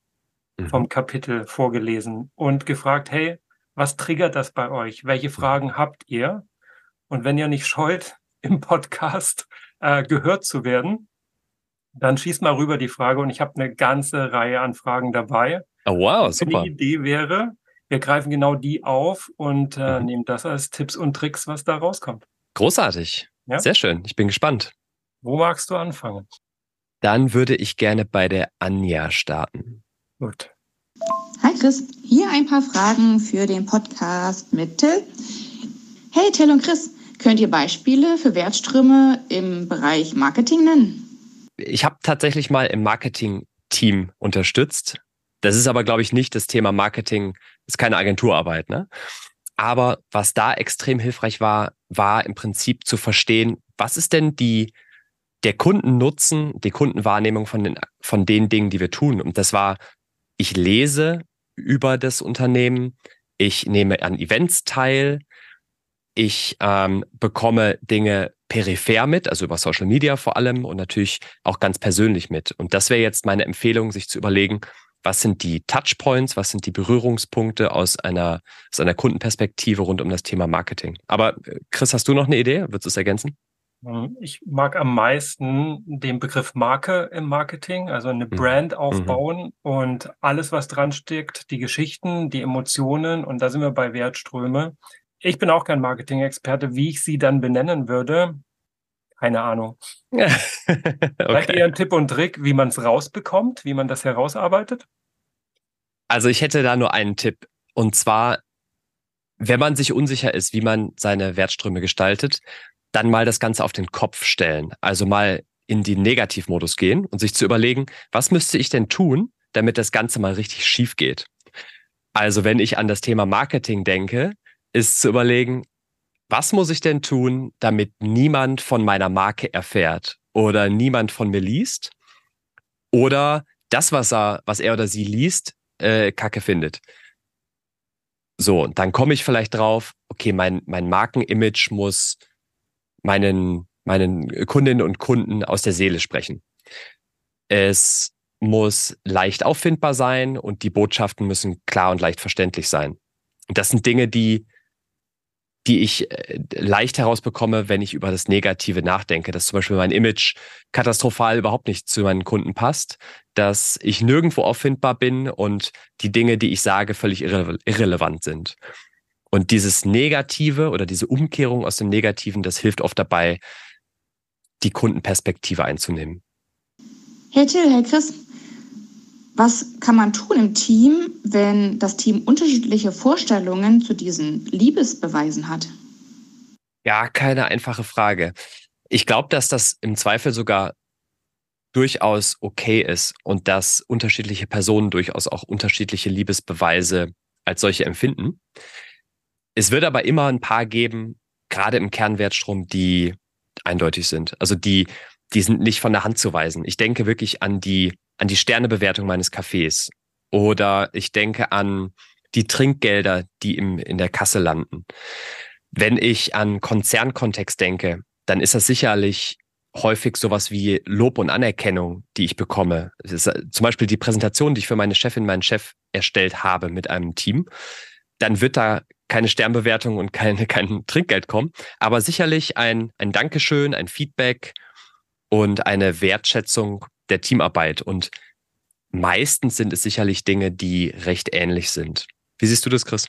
mhm. vom Kapitel vorgelesen und gefragt, hey, was triggert das bei euch? Welche Fragen habt ihr? Und wenn ihr nicht scheut, im Podcast äh, gehört zu werden, dann schießt mal rüber die Frage und ich habe eine ganze Reihe an Fragen dabei. Oh wow, super. Die Idee wäre, wir greifen genau die auf und äh, mhm. nehmen das als Tipps und Tricks, was da rauskommt. Großartig. Ja? Sehr schön. Ich bin gespannt. Wo magst du anfangen? Dann würde ich gerne bei der Anja starten. Gut. Hi Chris, hier ein paar Fragen für den Podcast mit Till. Hey Till und Chris, könnt ihr Beispiele für Wertströme im Bereich Marketing nennen? Ich habe tatsächlich mal im Marketing-Team unterstützt. Das ist aber, glaube ich, nicht das Thema Marketing ist keine Agenturarbeit, ne? Aber was da extrem hilfreich war, war im Prinzip zu verstehen, was ist denn die, der Kundennutzen, die Kundenwahrnehmung von den, von den Dingen, die wir tun. Und das war, ich lese über das Unternehmen, ich nehme an Events teil, ich ähm, bekomme Dinge peripher mit, also über Social Media vor allem und natürlich auch ganz persönlich mit. Und das wäre jetzt meine Empfehlung, sich zu überlegen, was sind die Touchpoints, was sind die Berührungspunkte aus einer, aus einer Kundenperspektive rund um das Thema Marketing. Aber äh, Chris, hast du noch eine Idee? Würdest du es ergänzen? Ähm, ich mag am meisten den Begriff Marke im Marketing, also eine mhm. Brand mhm. aufbauen mhm. und alles, was dran steckt, die Geschichten, die Emotionen und da sind wir bei Wertströme. Ich bin auch kein Marketing-Experte, wie ich sie dann benennen würde. Keine Ahnung. okay. Vielleicht eher ein Tipp und Trick, wie man es rausbekommt, wie man das herausarbeitet? Also ich hätte da nur einen Tipp. Und zwar, wenn man sich unsicher ist, wie man seine Wertströme gestaltet, dann mal das Ganze auf den Kopf stellen. Also mal in den Negativmodus gehen und sich zu überlegen, was müsste ich denn tun, damit das Ganze mal richtig schief geht. Also wenn ich an das Thema Marketing denke, ist zu überlegen, was muss ich denn tun, damit niemand von meiner Marke erfährt oder niemand von mir liest oder das, was er, was er oder sie liest, äh, Kacke findet. So, und dann komme ich vielleicht drauf, okay, mein, mein Markenimage muss meinen, meinen Kundinnen und Kunden aus der Seele sprechen. Es muss leicht auffindbar sein und die Botschaften müssen klar und leicht verständlich sein. Und das sind Dinge, die die ich äh, leicht herausbekomme, wenn ich über das Negative nachdenke, dass zum Beispiel mein Image katastrophal überhaupt nicht zu meinen Kunden passt, dass ich nirgendwo auffindbar bin und die Dinge, die ich sage, völlig irre irrelevant sind. Und dieses Negative oder diese Umkehrung aus dem Negativen, das hilft oft dabei, die Kundenperspektive einzunehmen. Hey Till, hey Chris, was kann man tun im Team, wenn das Team unterschiedliche Vorstellungen zu diesen Liebesbeweisen hat? Ja, keine einfache Frage. Ich glaube, dass das im Zweifel sogar durchaus okay ist und dass unterschiedliche Personen durchaus auch unterschiedliche Liebesbeweise als solche empfinden. Es wird aber immer ein paar geben, gerade im Kernwertstrom, die eindeutig sind. Also die, die sind nicht von der Hand zu weisen. Ich denke wirklich an die an die Sternebewertung meines Cafés oder ich denke an die Trinkgelder, die im, in der Kasse landen. Wenn ich an Konzernkontext denke, dann ist das sicherlich häufig sowas wie Lob und Anerkennung, die ich bekomme. Äh, zum Beispiel die Präsentation, die ich für meine Chefin, meinen Chef erstellt habe mit einem Team. Dann wird da keine Sternbewertung und keine, kein Trinkgeld kommen, aber sicherlich ein, ein Dankeschön, ein Feedback und eine Wertschätzung der Teamarbeit. Und meistens sind es sicherlich Dinge, die recht ähnlich sind. Wie siehst du das, Chris?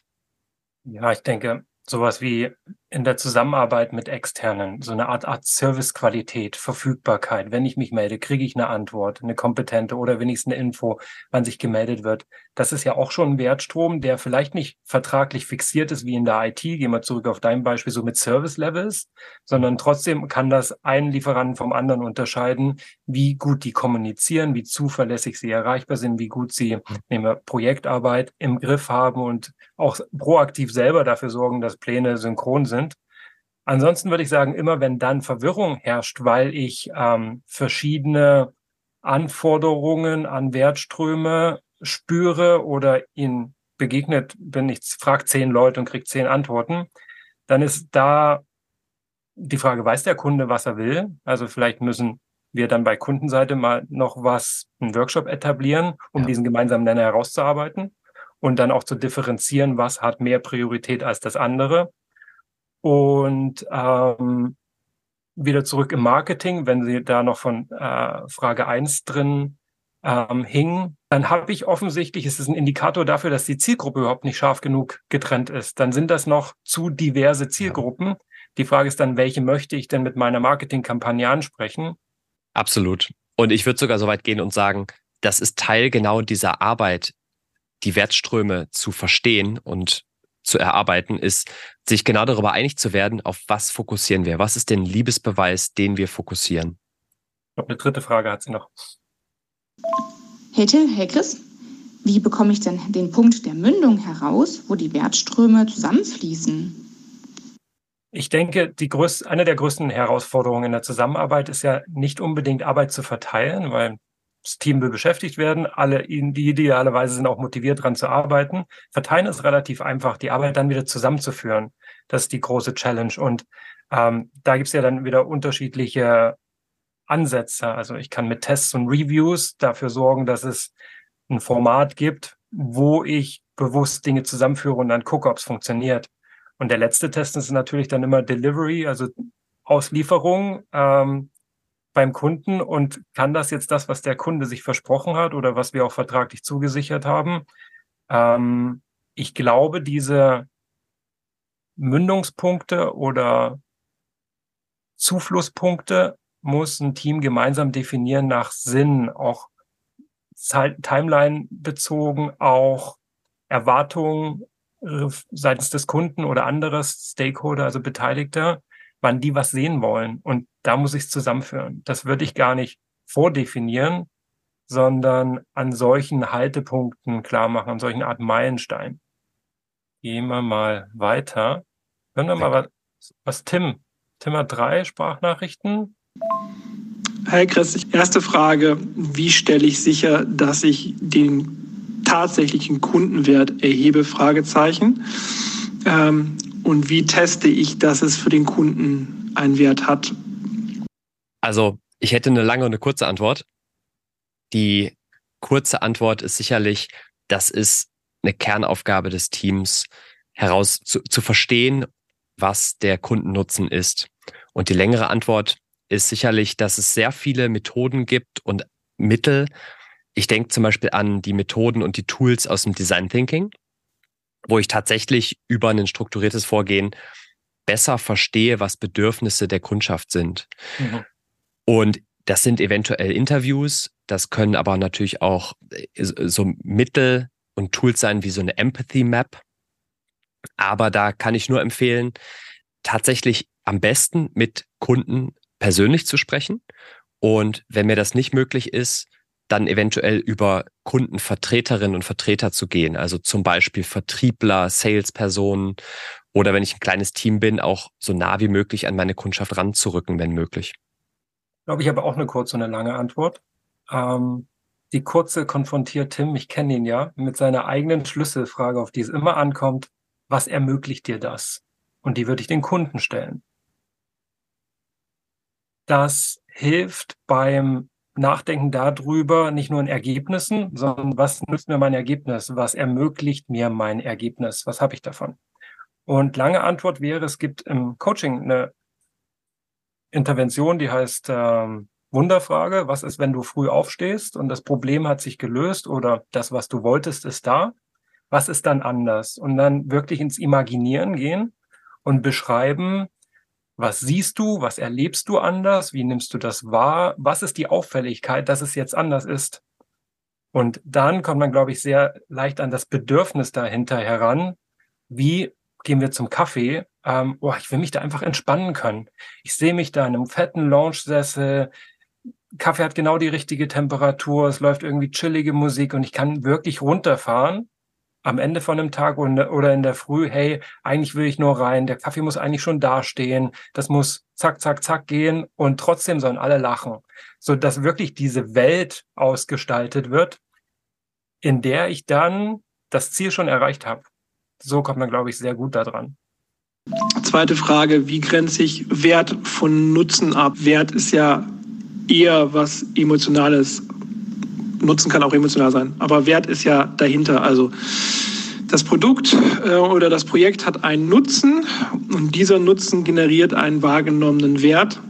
Ja, ich denke, sowas wie in der Zusammenarbeit mit Externen, so eine Art, Art Servicequalität, Verfügbarkeit. Wenn ich mich melde, kriege ich eine Antwort, eine kompetente oder wenigstens eine Info, wann sich gemeldet wird. Das ist ja auch schon ein Wertstrom, der vielleicht nicht vertraglich fixiert ist wie in der IT. Gehen wir zurück auf dein Beispiel, so mit Service Levels, sondern trotzdem kann das einen Lieferanten vom anderen unterscheiden, wie gut die kommunizieren, wie zuverlässig sie erreichbar sind, wie gut sie nehmen wir Projektarbeit im Griff haben und auch proaktiv selber dafür sorgen, dass Pläne synchron sind. Ansonsten würde ich sagen, immer wenn dann Verwirrung herrscht, weil ich ähm, verschiedene Anforderungen an Wertströme spüre oder ihnen begegnet bin, ich frage zehn Leute und kriege zehn Antworten, dann ist da die Frage, weiß der Kunde, was er will? Also vielleicht müssen wir dann bei Kundenseite mal noch was, einen Workshop etablieren, um ja. diesen gemeinsamen Nenner herauszuarbeiten und dann auch zu differenzieren, was hat mehr Priorität als das andere. Und ähm, wieder zurück im Marketing, wenn Sie da noch von äh, Frage eins drin ähm, hingen, dann habe ich offensichtlich, es ist ein Indikator dafür, dass die Zielgruppe überhaupt nicht scharf genug getrennt ist. Dann sind das noch zu diverse Zielgruppen. Ja. Die Frage ist dann, welche möchte ich denn mit meiner Marketingkampagne ansprechen? Absolut. Und ich würde sogar so weit gehen und sagen, das ist Teil genau dieser Arbeit, die Wertströme zu verstehen und zu erarbeiten, ist, sich genau darüber einig zu werden, auf was fokussieren wir. Was ist den Liebesbeweis, den wir fokussieren? Noch eine dritte Frage hat sie noch. Hey Till, hey Chris, wie bekomme ich denn den Punkt der Mündung heraus, wo die Wertströme zusammenfließen? Ich denke, die größte, eine der größten Herausforderungen in der Zusammenarbeit ist ja nicht unbedingt Arbeit zu verteilen, weil das Team will beschäftigt werden, alle die idealerweise sind auch motiviert dran zu arbeiten. Verteilen ist relativ einfach, die Arbeit dann wieder zusammenzuführen. Das ist die große Challenge. Und ähm, da gibt's ja dann wieder unterschiedliche Ansätze. Also ich kann mit Tests und Reviews dafür sorgen, dass es ein Format gibt, wo ich bewusst Dinge zusammenführe und dann gucke, ob es funktioniert. Und der letzte Test ist natürlich dann immer Delivery, also Auslieferung. Ähm, beim Kunden und kann das jetzt das, was der Kunde sich versprochen hat oder was wir auch vertraglich zugesichert haben? Ähm, ich glaube, diese Mündungspunkte oder Zuflusspunkte muss ein Team gemeinsam definieren nach Sinn, auch Timeline bezogen, auch Erwartungen äh, seitens des Kunden oder anderes Stakeholder, also Beteiligter wann die was sehen wollen. Und da muss ich es zusammenführen. Das würde ich gar nicht vordefinieren, sondern an solchen Haltepunkten klar machen, an solchen Art Meilenstein. Gehen wir mal weiter. Hören wir mal was, was Tim. Tim hat drei Sprachnachrichten. Hi Chris, erste Frage. Wie stelle ich sicher, dass ich den tatsächlichen Kundenwert erhebe? Fragezeichen. Ähm, und wie teste ich, dass es für den Kunden einen Wert hat? Also, ich hätte eine lange und eine kurze Antwort. Die kurze Antwort ist sicherlich, das ist eine Kernaufgabe des Teams, heraus zu, zu verstehen was der Kundennutzen ist. Und die längere Antwort ist sicherlich, dass es sehr viele Methoden gibt und Mittel. Ich denke zum Beispiel an die Methoden und die Tools aus dem Design Thinking, wo ich tatsächlich über ein strukturiertes Vorgehen besser verstehe, was Bedürfnisse der Kundschaft sind. Mhm. Und das sind eventuell Interviews, das können aber natürlich auch äh, so Mittel und Tools sein wie so eine Empathy Map. Aber da kann ich nur empfehlen, tatsächlich am besten mit Kunden persönlich zu sprechen. Und wenn mir das nicht möglich ist, dann eventuell über Kundenvertreterinnen und Vertreter zu gehen. Also zum Beispiel Vertriebler, Salespersonen oder wenn ich ein kleines Team bin, auch so nah wie möglich an meine Kundschaft ranzurücken, wenn möglich. Ich glaube, ich habe auch eine kurze und eine lange Antwort. Ähm, die kurze konfrontiert Tim, ich kenne ihn ja, mit seiner eigenen Schlüsselfrage, auf die es immer ankommt, was ermöglicht dir das? Und die würde ich den Kunden stellen. Das hilft beim Nachdenken darüber, nicht nur in Ergebnissen, sondern was nützt mir mein Ergebnis? Was ermöglicht mir mein Ergebnis? Was habe ich davon? Und lange Antwort wäre, es gibt im Coaching eine Intervention, die heißt ähm, Wunderfrage. Was ist, wenn du früh aufstehst und das Problem hat sich gelöst oder das, was du wolltest, ist da? Was ist dann anders? Und dann wirklich ins Imaginieren gehen und beschreiben, was siehst du, was erlebst du anders, wie nimmst du das wahr, was ist die Auffälligkeit, dass es jetzt anders ist. Und dann kommt man, glaube ich, sehr leicht an das Bedürfnis dahinter heran, wie gehen wir zum Kaffee, ähm, oh, ich will mich da einfach entspannen können. Ich sehe mich da in einem fetten Lounge-Sessel, Kaffee hat genau die richtige Temperatur, es läuft irgendwie chillige Musik und ich kann wirklich runterfahren am Ende von einem Tag oder in der Früh, hey, eigentlich will ich nur rein, der Kaffee muss eigentlich schon dastehen, das muss zack, zack, zack gehen und trotzdem sollen alle lachen, so dass wirklich diese Welt ausgestaltet wird, in der ich dann das Ziel schon erreicht habe. So kommt man, glaube ich, sehr gut daran. Zweite Frage, wie grenze ich Wert von Nutzen ab? Wert ist ja eher was Emotionales, Nutzen kann auch emotional sein, aber Wert ist ja dahinter. Also das Produkt äh, oder das Projekt hat einen Nutzen und dieser Nutzen generiert einen wahrgenommenen Wert.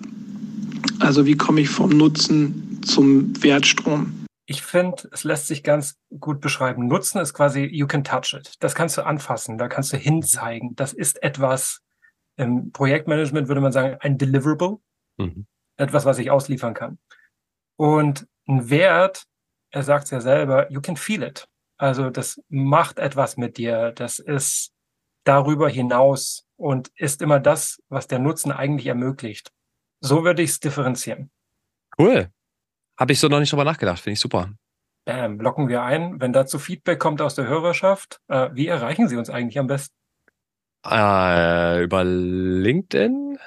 Also wie komme ich vom Nutzen zum Wertstrom? Ich finde, es lässt sich ganz gut beschreiben. Nutzen ist quasi, you can touch it. Das kannst du anfassen, da kannst du hinzeigen. Das ist etwas, im Projektmanagement würde man sagen, ein Deliverable. Mhm. Etwas, was ich ausliefern kann. Und ein Wert er sagt es ja selber, you can feel it. Also das macht etwas mit dir. Das ist darüber hinaus und ist immer das, was der Nutzen eigentlich ermöglicht. So würde ich es differenzieren. Cool. Habe ich so noch nicht drüber nachgedacht. Finde ich super. Bam, locken wir ein. Wenn dazu Feedback kommt aus der Hörerschaft, äh, wie erreichen Sie uns eigentlich am besten? Äh, über LinkedIn?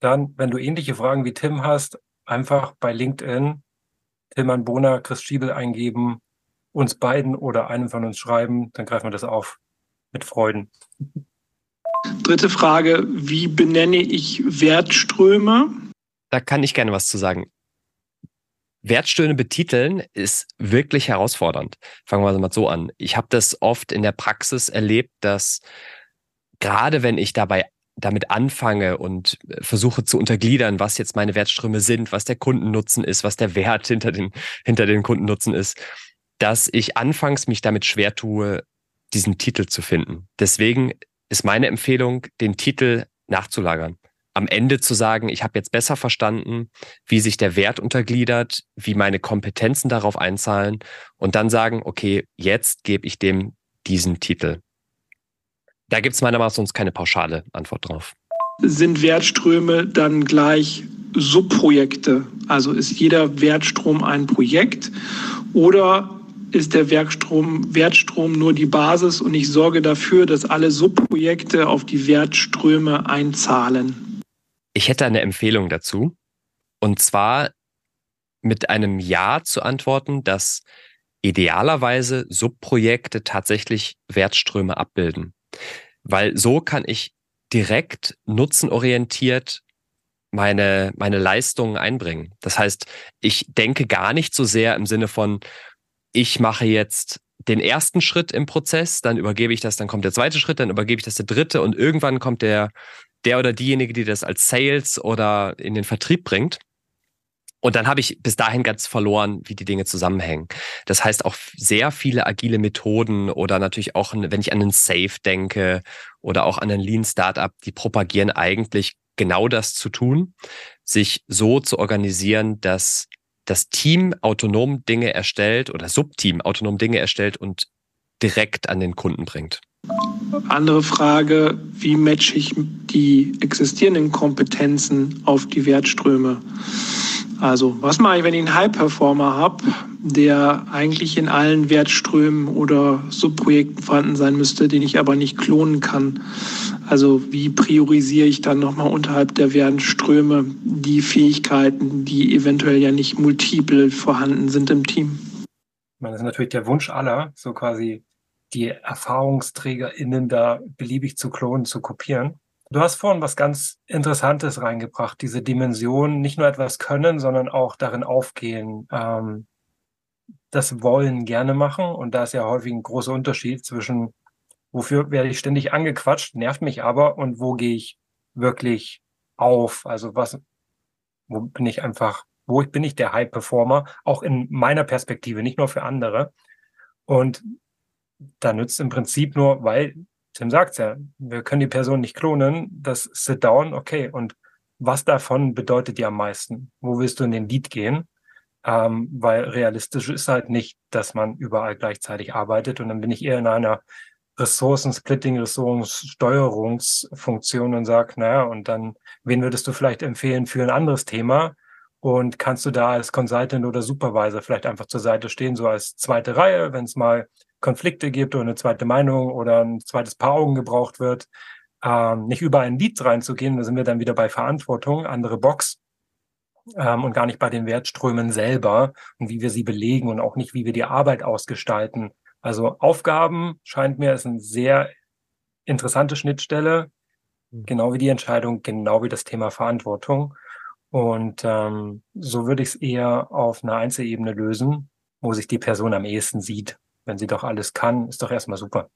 Dann, wenn du ähnliche Fragen wie Tim hast, einfach bei LinkedIn Tilman Bohner, Chris Schiebel eingeben, uns beiden oder einem von uns schreiben, dann greifen wir das auf mit Freuden. Dritte Frage, wie benenne ich Wertströme? Da kann ich gerne was zu sagen. Wertströme betiteln ist wirklich herausfordernd. Fangen wir mal so an. Ich habe das oft in der Praxis erlebt, dass gerade wenn ich dabei damit anfange und äh, versuche zu untergliedern, was jetzt meine Wertströme sind, was der Kundennutzen ist, was der Wert hinter den, hinter den Kundennutzen ist, dass ich anfangs mich damit schwer tue, diesen Titel zu finden. Deswegen ist meine Empfehlung, den Titel nachzulagern. Am Ende zu sagen, ich habe jetzt besser verstanden, wie sich der Wert untergliedert, wie meine Kompetenzen darauf einzahlen und dann sagen, okay, jetzt gebe ich dem diesen Titel. Da gibt es meiner Meinung nach keine pauschale Antwort drauf. Sind Wertströme dann gleich Subprojekte? Also ist jeder Wertstrom ein Projekt oder ist der Wertstrom, Wertstrom nur die Basis und ich sorge dafür, dass alle Subprojekte auf die Wertströme einzahlen? Ich hätte eine Empfehlung dazu. Und zwar mit einem Ja zu antworten, dass idealerweise Subprojekte tatsächlich Wertströme abbilden. Weil so kann ich direkt nutzenorientiert meine, meine Leistungen einbringen. Das heißt, ich denke gar nicht so sehr im Sinne von, ich mache jetzt den ersten Schritt im Prozess, dann übergebe ich das, dann kommt der zweite Schritt, dann übergebe ich das der dritte und irgendwann kommt der, der oder diejenige, die das als Sales oder in den Vertrieb bringt. Und dann habe ich bis dahin ganz verloren, wie die Dinge zusammenhängen. Das heißt auch sehr viele agile Methoden oder natürlich auch, wenn ich an einen Safe denke oder auch an einen Lean Startup, die propagieren eigentlich genau das zu tun, sich so zu organisieren, dass das Team autonom Dinge erstellt oder Subteam autonom Dinge erstellt und direkt an den Kunden bringt. Andere Frage, wie matche ich die existierenden Kompetenzen auf die Wertströme? Also, was mache ich, wenn ich einen High-Performer habe, der eigentlich in allen Wertströmen oder Subprojekten vorhanden sein müsste, den ich aber nicht klonen kann? Also, wie priorisiere ich dann nochmal unterhalb der Wertströme die Fähigkeiten, die eventuell ja nicht multiple vorhanden sind im Team? Das ist natürlich der Wunsch aller, so quasi die ErfahrungsträgerInnen da beliebig zu klonen, zu kopieren. Du hast vorhin was ganz Interessantes reingebracht, diese Dimension, nicht nur etwas können, sondern auch darin aufgehen, ähm, das Wollen gerne machen. Und da ist ja häufig ein großer Unterschied zwischen, wofür werde ich ständig angequatscht, nervt mich aber, und wo gehe ich wirklich auf? Also was, wo bin ich einfach, wo bin ich der High-Performer, auch in meiner Perspektive, nicht nur für andere. Und da nützt im Prinzip nur, weil Tim sagt ja, wir können die Person nicht klonen, das Sit Down, okay, und was davon bedeutet dir am meisten? Wo willst du in den Lead gehen? Ähm, weil realistisch ist halt nicht, dass man überall gleichzeitig arbeitet und dann bin ich eher in einer Ressourcensplitting, Ressourcensteuerungsfunktion und sag, naja, und dann, wen würdest du vielleicht empfehlen für ein anderes Thema? Und kannst du da als Consultant oder Supervisor vielleicht einfach zur Seite stehen, so als zweite Reihe, wenn es mal Konflikte gibt oder eine zweite Meinung oder ein zweites Paar Augen gebraucht wird, ähm, nicht überall in Lied reinzugehen, da sind wir dann wieder bei Verantwortung, andere Box ähm, und gar nicht bei den Wertströmen selber und wie wir sie belegen und auch nicht, wie wir die Arbeit ausgestalten. Also Aufgaben scheint mir ist eine sehr interessante Schnittstelle, mhm. genau wie die Entscheidung, genau wie das Thema Verantwortung. Und ähm, so würde ich es eher auf einer Einzelebene lösen, wo sich die Person am ehesten sieht wenn sie doch alles kann, ist doch erstmal super.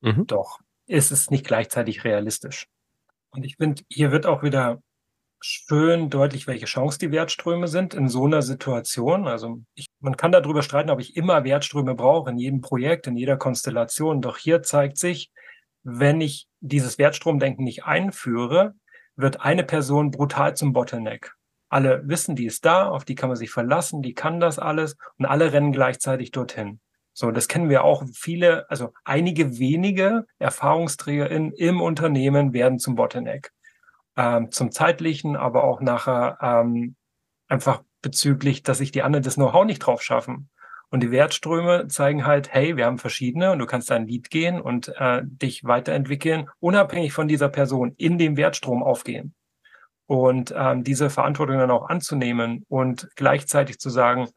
Mhm. Doch ist es nicht gleichzeitig realistisch. Und ich finde, hier wird auch wieder schön deutlich, welche Chance die Wertströme sind in so einer Situation. Also ich, man kann darüber streiten, ob ich immer Wertströme brauche in jedem Projekt, in jeder Konstellation. Doch hier zeigt sich, wenn ich dieses Wertstromdenken nicht einführe, wird eine Person brutal zum Bottleneck. Alle wissen, die ist da, auf die kann man sich verlassen, die kann das alles und alle rennen gleichzeitig dorthin. So, das kennen wir auch. Viele, also einige wenige ErfahrungsträgerInnen im Unternehmen werden zum Bottleneck. Ähm, zum zeitlichen, aber auch nachher ähm, einfach bezüglich, dass sich die anderen das Know-how nicht drauf schaffen. Und die Wertströme zeigen halt, hey, wir haben verschiedene und du kannst ein Lied gehen und äh, dich weiterentwickeln, unabhängig von dieser Person in dem Wertstrom aufgehen. Und ähm, diese Verantwortung dann auch anzunehmen und gleichzeitig zu sagen,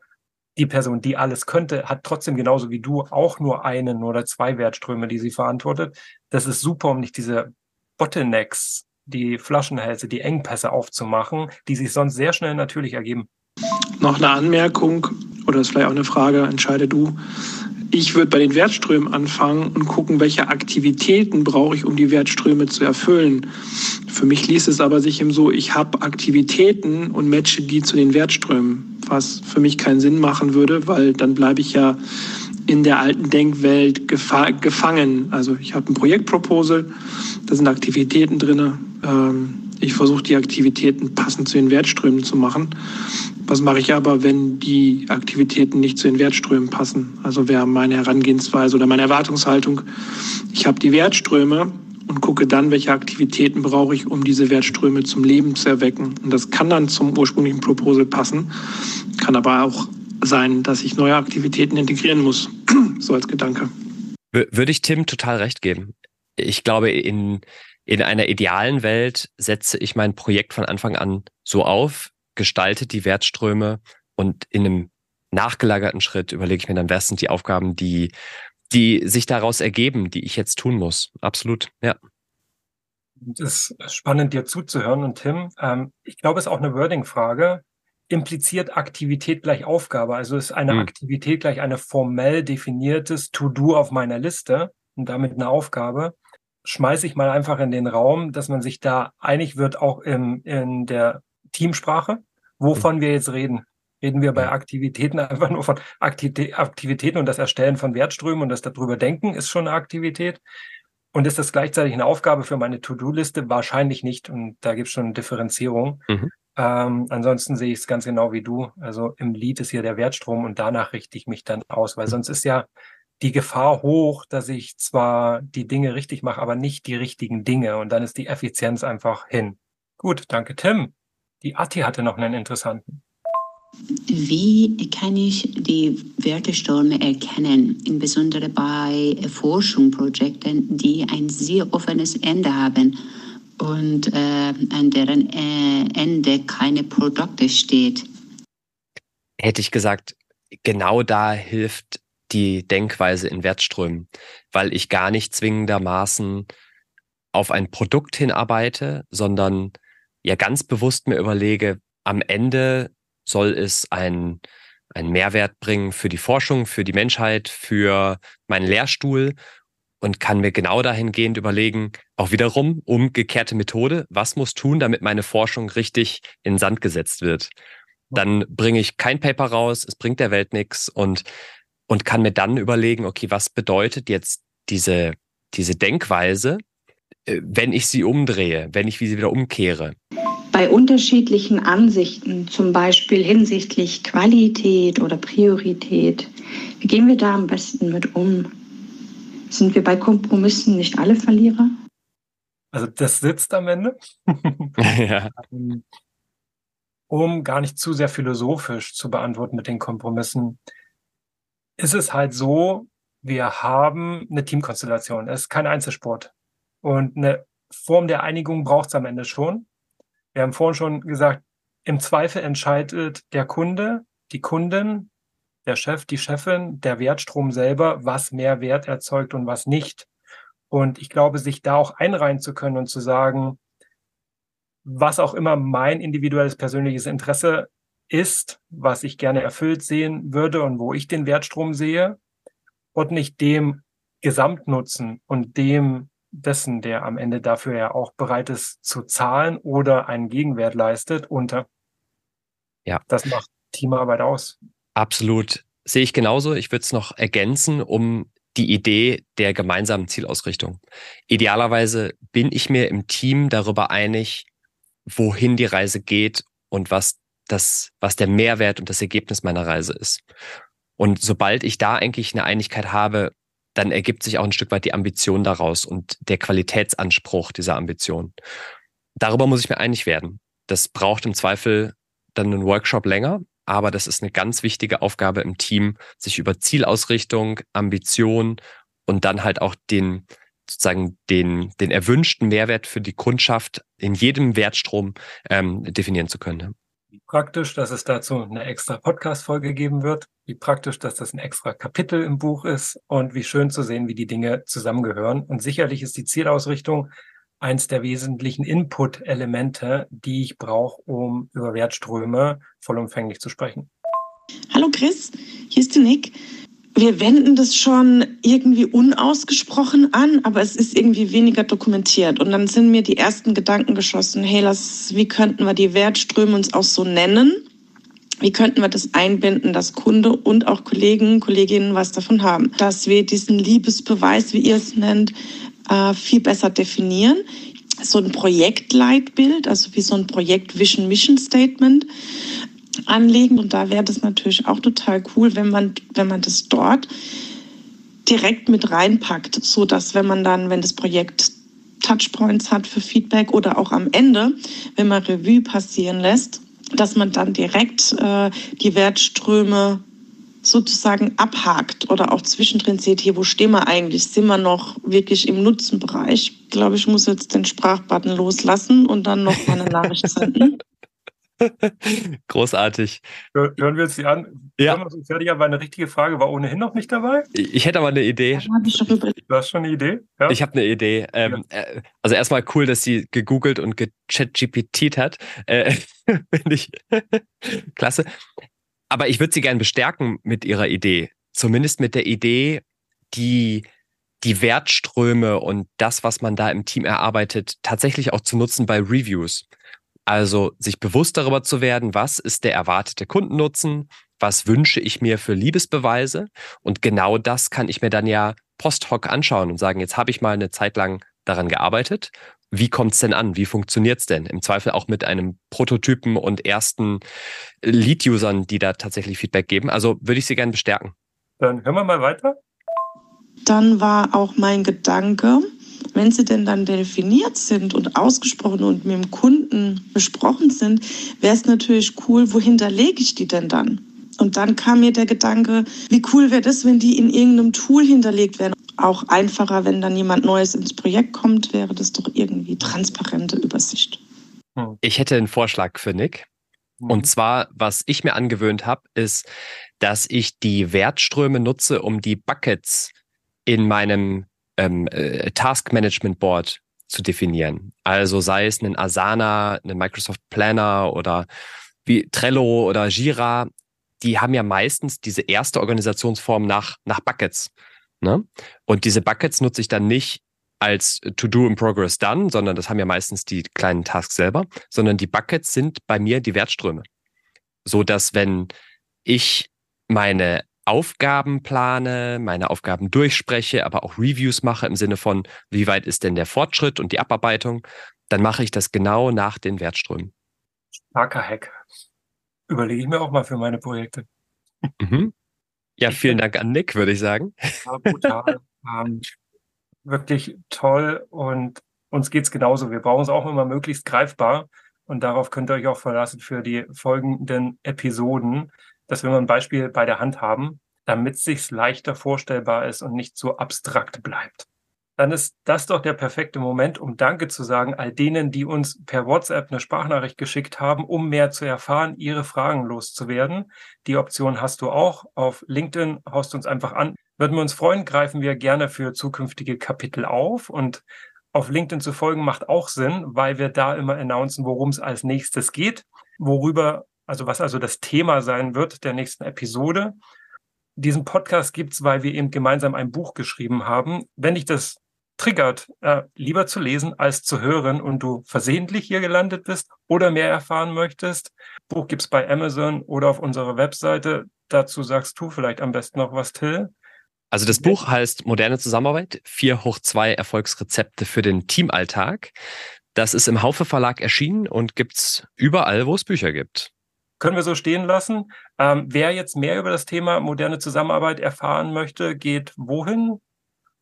die Person, die alles könnte, hat trotzdem genauso wie du auch nur einen oder zwei Wertströme, die sie verantwortet. Das ist super, um nicht diese Bottlenecks, die Flaschenhälse, die Engpässe aufzumachen, die sich sonst sehr schnell natürlich ergeben. Noch eine Anmerkung oder ist vielleicht auch eine Frage, entscheide du. Ich würde bei den Wertströmen anfangen und gucken, welche Aktivitäten brauche ich, um die Wertströme zu erfüllen. Für mich liest es aber sich eben so, ich habe Aktivitäten und matche die zu den Wertströmen, was für mich keinen Sinn machen würde, weil dann bleibe ich ja in der alten Denkwelt gefa gefangen. Also ich habe ein Projektproposal, da sind Aktivitäten drin. Ähm, ich versuche die Aktivitäten passend zu den Wertströmen zu machen. Was mache ich aber, wenn die Aktivitäten nicht zu den Wertströmen passen? Also wäre meine Herangehensweise oder meine Erwartungshaltung, ich habe die Wertströme und gucke dann, welche Aktivitäten brauche ich, um diese Wertströme zum Leben zu erwecken. Und das kann dann zum ursprünglichen Proposal passen, kann aber auch sein, dass ich neue Aktivitäten integrieren muss, so als Gedanke. Würde ich Tim total recht geben. Ich glaube, in, in einer idealen Welt setze ich mein Projekt von Anfang an so auf, gestaltet die Wertströme und in einem nachgelagerten Schritt überlege ich mir dann, wer sind die Aufgaben, die, die sich daraus ergeben, die ich jetzt tun muss. Absolut, ja. Es ist spannend, dir zuzuhören. Und Tim, ähm, ich glaube, es ist auch eine Wording-Frage. impliziert Aktivität gleich Aufgabe. Also ist eine hm. Aktivität gleich eine formell definiertes To-Do auf meiner Liste und damit eine Aufgabe. Schmeiße ich mal einfach in den Raum, dass man sich da einig wird, auch im, in der Teamsprache, wovon hm. wir jetzt reden. Reden wir bei Aktivitäten einfach nur von Aktivitäten und das Erstellen von Wertströmen und das darüber denken ist schon eine Aktivität. Und ist das gleichzeitig eine Aufgabe für meine To-Do-Liste? Wahrscheinlich nicht. Und da gibt es schon eine Differenzierung. Mhm. Ähm, ansonsten sehe ich es ganz genau wie du. Also im Lied ist hier der Wertstrom und danach richte ich mich dann aus, weil sonst ist ja die Gefahr hoch, dass ich zwar die Dinge richtig mache, aber nicht die richtigen Dinge. Und dann ist die Effizienz einfach hin. Gut, danke Tim. Die Atti hatte noch einen interessanten. Wie kann ich die Wertestürme erkennen, insbesondere bei Forschungsprojekten, die ein sehr offenes Ende haben und äh, an deren äh, Ende keine Produkte steht? Hätte ich gesagt, genau da hilft die Denkweise in Wertströmen, weil ich gar nicht zwingendermaßen auf ein Produkt hinarbeite, sondern ja ganz bewusst mir überlege, am Ende soll es ein, einen Mehrwert bringen für die Forschung, für die Menschheit, für meinen Lehrstuhl und kann mir genau dahingehend überlegen, auch wiederum umgekehrte Methode, was muss tun, damit meine Forschung richtig in Sand gesetzt wird. Dann bringe ich kein Paper raus, es bringt der Welt nichts und, und kann mir dann überlegen, okay, was bedeutet jetzt diese, diese Denkweise, äh, wenn ich sie umdrehe, wenn ich sie wieder umkehre? Bei unterschiedlichen Ansichten, zum Beispiel hinsichtlich Qualität oder Priorität, wie gehen wir da am besten mit um? Sind wir bei Kompromissen nicht alle Verlierer? Also das sitzt am Ende. ja. Um gar nicht zu sehr philosophisch zu beantworten mit den Kompromissen, ist es halt so, wir haben eine Teamkonstellation. Es ist kein Einzelsport. Und eine Form der Einigung braucht es am Ende schon. Wir haben vorhin schon gesagt, im Zweifel entscheidet der Kunde, die Kundin, der Chef, die Chefin, der Wertstrom selber, was mehr Wert erzeugt und was nicht. Und ich glaube, sich da auch einreihen zu können und zu sagen, was auch immer mein individuelles persönliches Interesse ist, was ich gerne erfüllt sehen würde und wo ich den Wertstrom sehe und nicht dem Gesamtnutzen und dem dessen, der am Ende dafür ja auch bereit ist zu zahlen oder einen Gegenwert leistet, unter. Ja. Das macht Teamarbeit aus. Absolut. Sehe ich genauso. Ich würde es noch ergänzen, um die Idee der gemeinsamen Zielausrichtung. Idealerweise bin ich mir im Team darüber einig, wohin die Reise geht und was das, was der Mehrwert und das Ergebnis meiner Reise ist. Und sobald ich da eigentlich eine Einigkeit habe, dann ergibt sich auch ein Stück weit die Ambition daraus und der Qualitätsanspruch dieser Ambition. Darüber muss ich mir einig werden. Das braucht im Zweifel dann einen Workshop länger, aber das ist eine ganz wichtige Aufgabe im Team, sich über Zielausrichtung, Ambition und dann halt auch den sozusagen den, den erwünschten Mehrwert für die Kundschaft in jedem Wertstrom ähm, definieren zu können. Praktisch, dass es dazu eine extra Podcast-Folge geben wird. Wie praktisch, dass das ein extra Kapitel im Buch ist und wie schön zu sehen, wie die Dinge zusammengehören. Und sicherlich ist die Zielausrichtung eins der wesentlichen Input-Elemente, die ich brauche, um über Wertströme vollumfänglich zu sprechen. Hallo Chris, hier ist die Nick wir wenden das schon irgendwie unausgesprochen an, aber es ist irgendwie weniger dokumentiert. Und dann sind mir die ersten Gedanken geschossen, hey, lass, wie könnten wir die Wertströme uns auch so nennen? Wie könnten wir das einbinden, dass Kunde und auch Kollegen, Kolleginnen was davon haben? Dass wir diesen Liebesbeweis, wie ihr es nennt, äh, viel besser definieren. So ein Projektleitbild, also wie so ein Projekt Vision Mission Statement anlegen. Und da wäre das natürlich auch total cool, wenn man, wenn man das dort direkt mit reinpackt, so dass wenn man dann, wenn das Projekt Touchpoints hat für Feedback oder auch am Ende, wenn man Revue passieren lässt, dass man dann direkt äh, die Wertströme sozusagen abhakt oder auch zwischendrin sieht, hier, wo stehen wir eigentlich? Sind wir noch wirklich im Nutzenbereich? Ich glaube, ich muss jetzt den Sprachbutton loslassen und dann noch eine Nachricht senden. Großartig. Hören wir uns die an? Ja. Wir uns fertig, aber eine richtige Frage war ohnehin noch nicht dabei. Ich hätte aber eine Idee. Du hast schon eine Idee? Ja. Ich habe eine Idee. Ähm, ja. Äh, also erstmal cool, dass sie gegoogelt und gechat-GPT hat. Äh, Finde ich klasse. Aber ich würde sie gerne bestärken mit ihrer Idee. Zumindest mit der Idee, die die Wertströme und das, was man da im Team erarbeitet, tatsächlich auch zu nutzen bei Reviews. Also sich bewusst darüber zu werden, was ist der erwartete Kundennutzen, was wünsche ich mir für Liebesbeweise und genau das kann ich mir dann ja post hoc anschauen und sagen, jetzt habe ich mal eine Zeit lang daran gearbeitet. Wie kommt es denn an? Wie funktioniert es denn? Im Zweifel auch mit einem Prototypen und ersten Lead-Usern, die da tatsächlich Feedback geben. Also würde ich Sie gerne bestärken. Dann hören wir mal weiter. Dann war auch mein Gedanke, wenn sie denn dann definiert sind und ausgesprochen und mit dem Kunden besprochen sind, wäre es natürlich cool, wohin lege ich die denn dann? Und dann kam mir der Gedanke, wie cool wäre das, wenn die in irgendeinem Tool hinterlegt werden. Auch einfacher, wenn dann jemand Neues ins Projekt kommt, wäre das doch irgendwie transparente Übersicht. Hm. Ich hätte einen Vorschlag für Nick. Und mhm. zwar, was ich mir angewöhnt habe, ist, dass ich die Wertströme nutze, um die Buckets in meinem ähm, äh, Task Management Board zu definieren. Also sei es ein Asana, ein Microsoft Planner oder wie Trello oder Jira, die haben ja meistens diese erste Organisationsform nach, nach Buckets. Ne? Und diese Buckets nutze ich dann nicht als To-Do in Progress Done, sondern das haben ja meistens die kleinen Tasks selber, sondern die Buckets sind bei mir die Wertströme. So dass wenn ich meine Aufgaben plane, meine Aufgaben durchspreche, aber auch Reviews mache im Sinne von, wie weit ist denn der Fortschritt und die Abarbeitung, dann mache ich das genau nach den Wertströmen. Starker Hack. Überlege ich mir auch mal für meine Projekte. Mhm. Ja, vielen Dank an Nick, würde ich sagen. Ja, brutal. ähm, wirklich toll und uns geht es genauso. Wir brauchen es auch immer möglichst greifbar und darauf könnt ihr euch auch verlassen für die folgenden Episoden dass wir mal ein Beispiel bei der Hand haben, damit es sich leichter vorstellbar ist und nicht so abstrakt bleibt. Dann ist das doch der perfekte Moment, um Danke zu sagen all denen, die uns per WhatsApp eine Sprachnachricht geschickt haben, um mehr zu erfahren, ihre Fragen loszuwerden. Die Option hast du auch. Auf LinkedIn haust uns einfach an. Würden wir uns freuen, greifen wir gerne für zukünftige Kapitel auf und auf LinkedIn zu folgen macht auch Sinn, weil wir da immer announcen, worum es als nächstes geht, worüber also was also das Thema sein wird der nächsten Episode. Diesen Podcast gibt es, weil wir eben gemeinsam ein Buch geschrieben haben. Wenn dich das triggert, äh, lieber zu lesen als zu hören und du versehentlich hier gelandet bist oder mehr erfahren möchtest, Buch gibt es bei Amazon oder auf unserer Webseite. Dazu sagst du vielleicht am besten noch was, Till. Also das Buch heißt Moderne Zusammenarbeit, 4 hoch 2 Erfolgsrezepte für den Teamalltag. Das ist im Haufe Verlag erschienen und gibt es überall, wo es Bücher gibt können wir so stehen lassen. Ähm, wer jetzt mehr über das Thema moderne Zusammenarbeit erfahren möchte, geht wohin?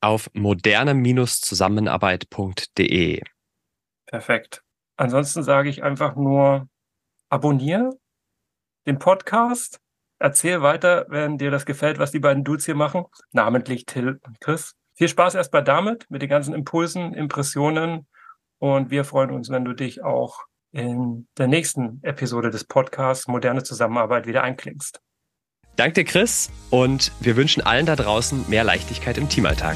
Auf moderne-zusammenarbeit.de. Perfekt. Ansonsten sage ich einfach nur, abonniere den Podcast. Erzähl weiter, wenn dir das gefällt, was die beiden Dudes hier machen, namentlich Till und Chris. Viel Spaß erstmal damit, mit den ganzen Impulsen, Impressionen. Und wir freuen uns, wenn du dich auch in der nächsten Episode des Podcasts Moderne Zusammenarbeit wieder einklingst. Danke Chris, und wir wünschen allen da draußen mehr Leichtigkeit im Teamalltag.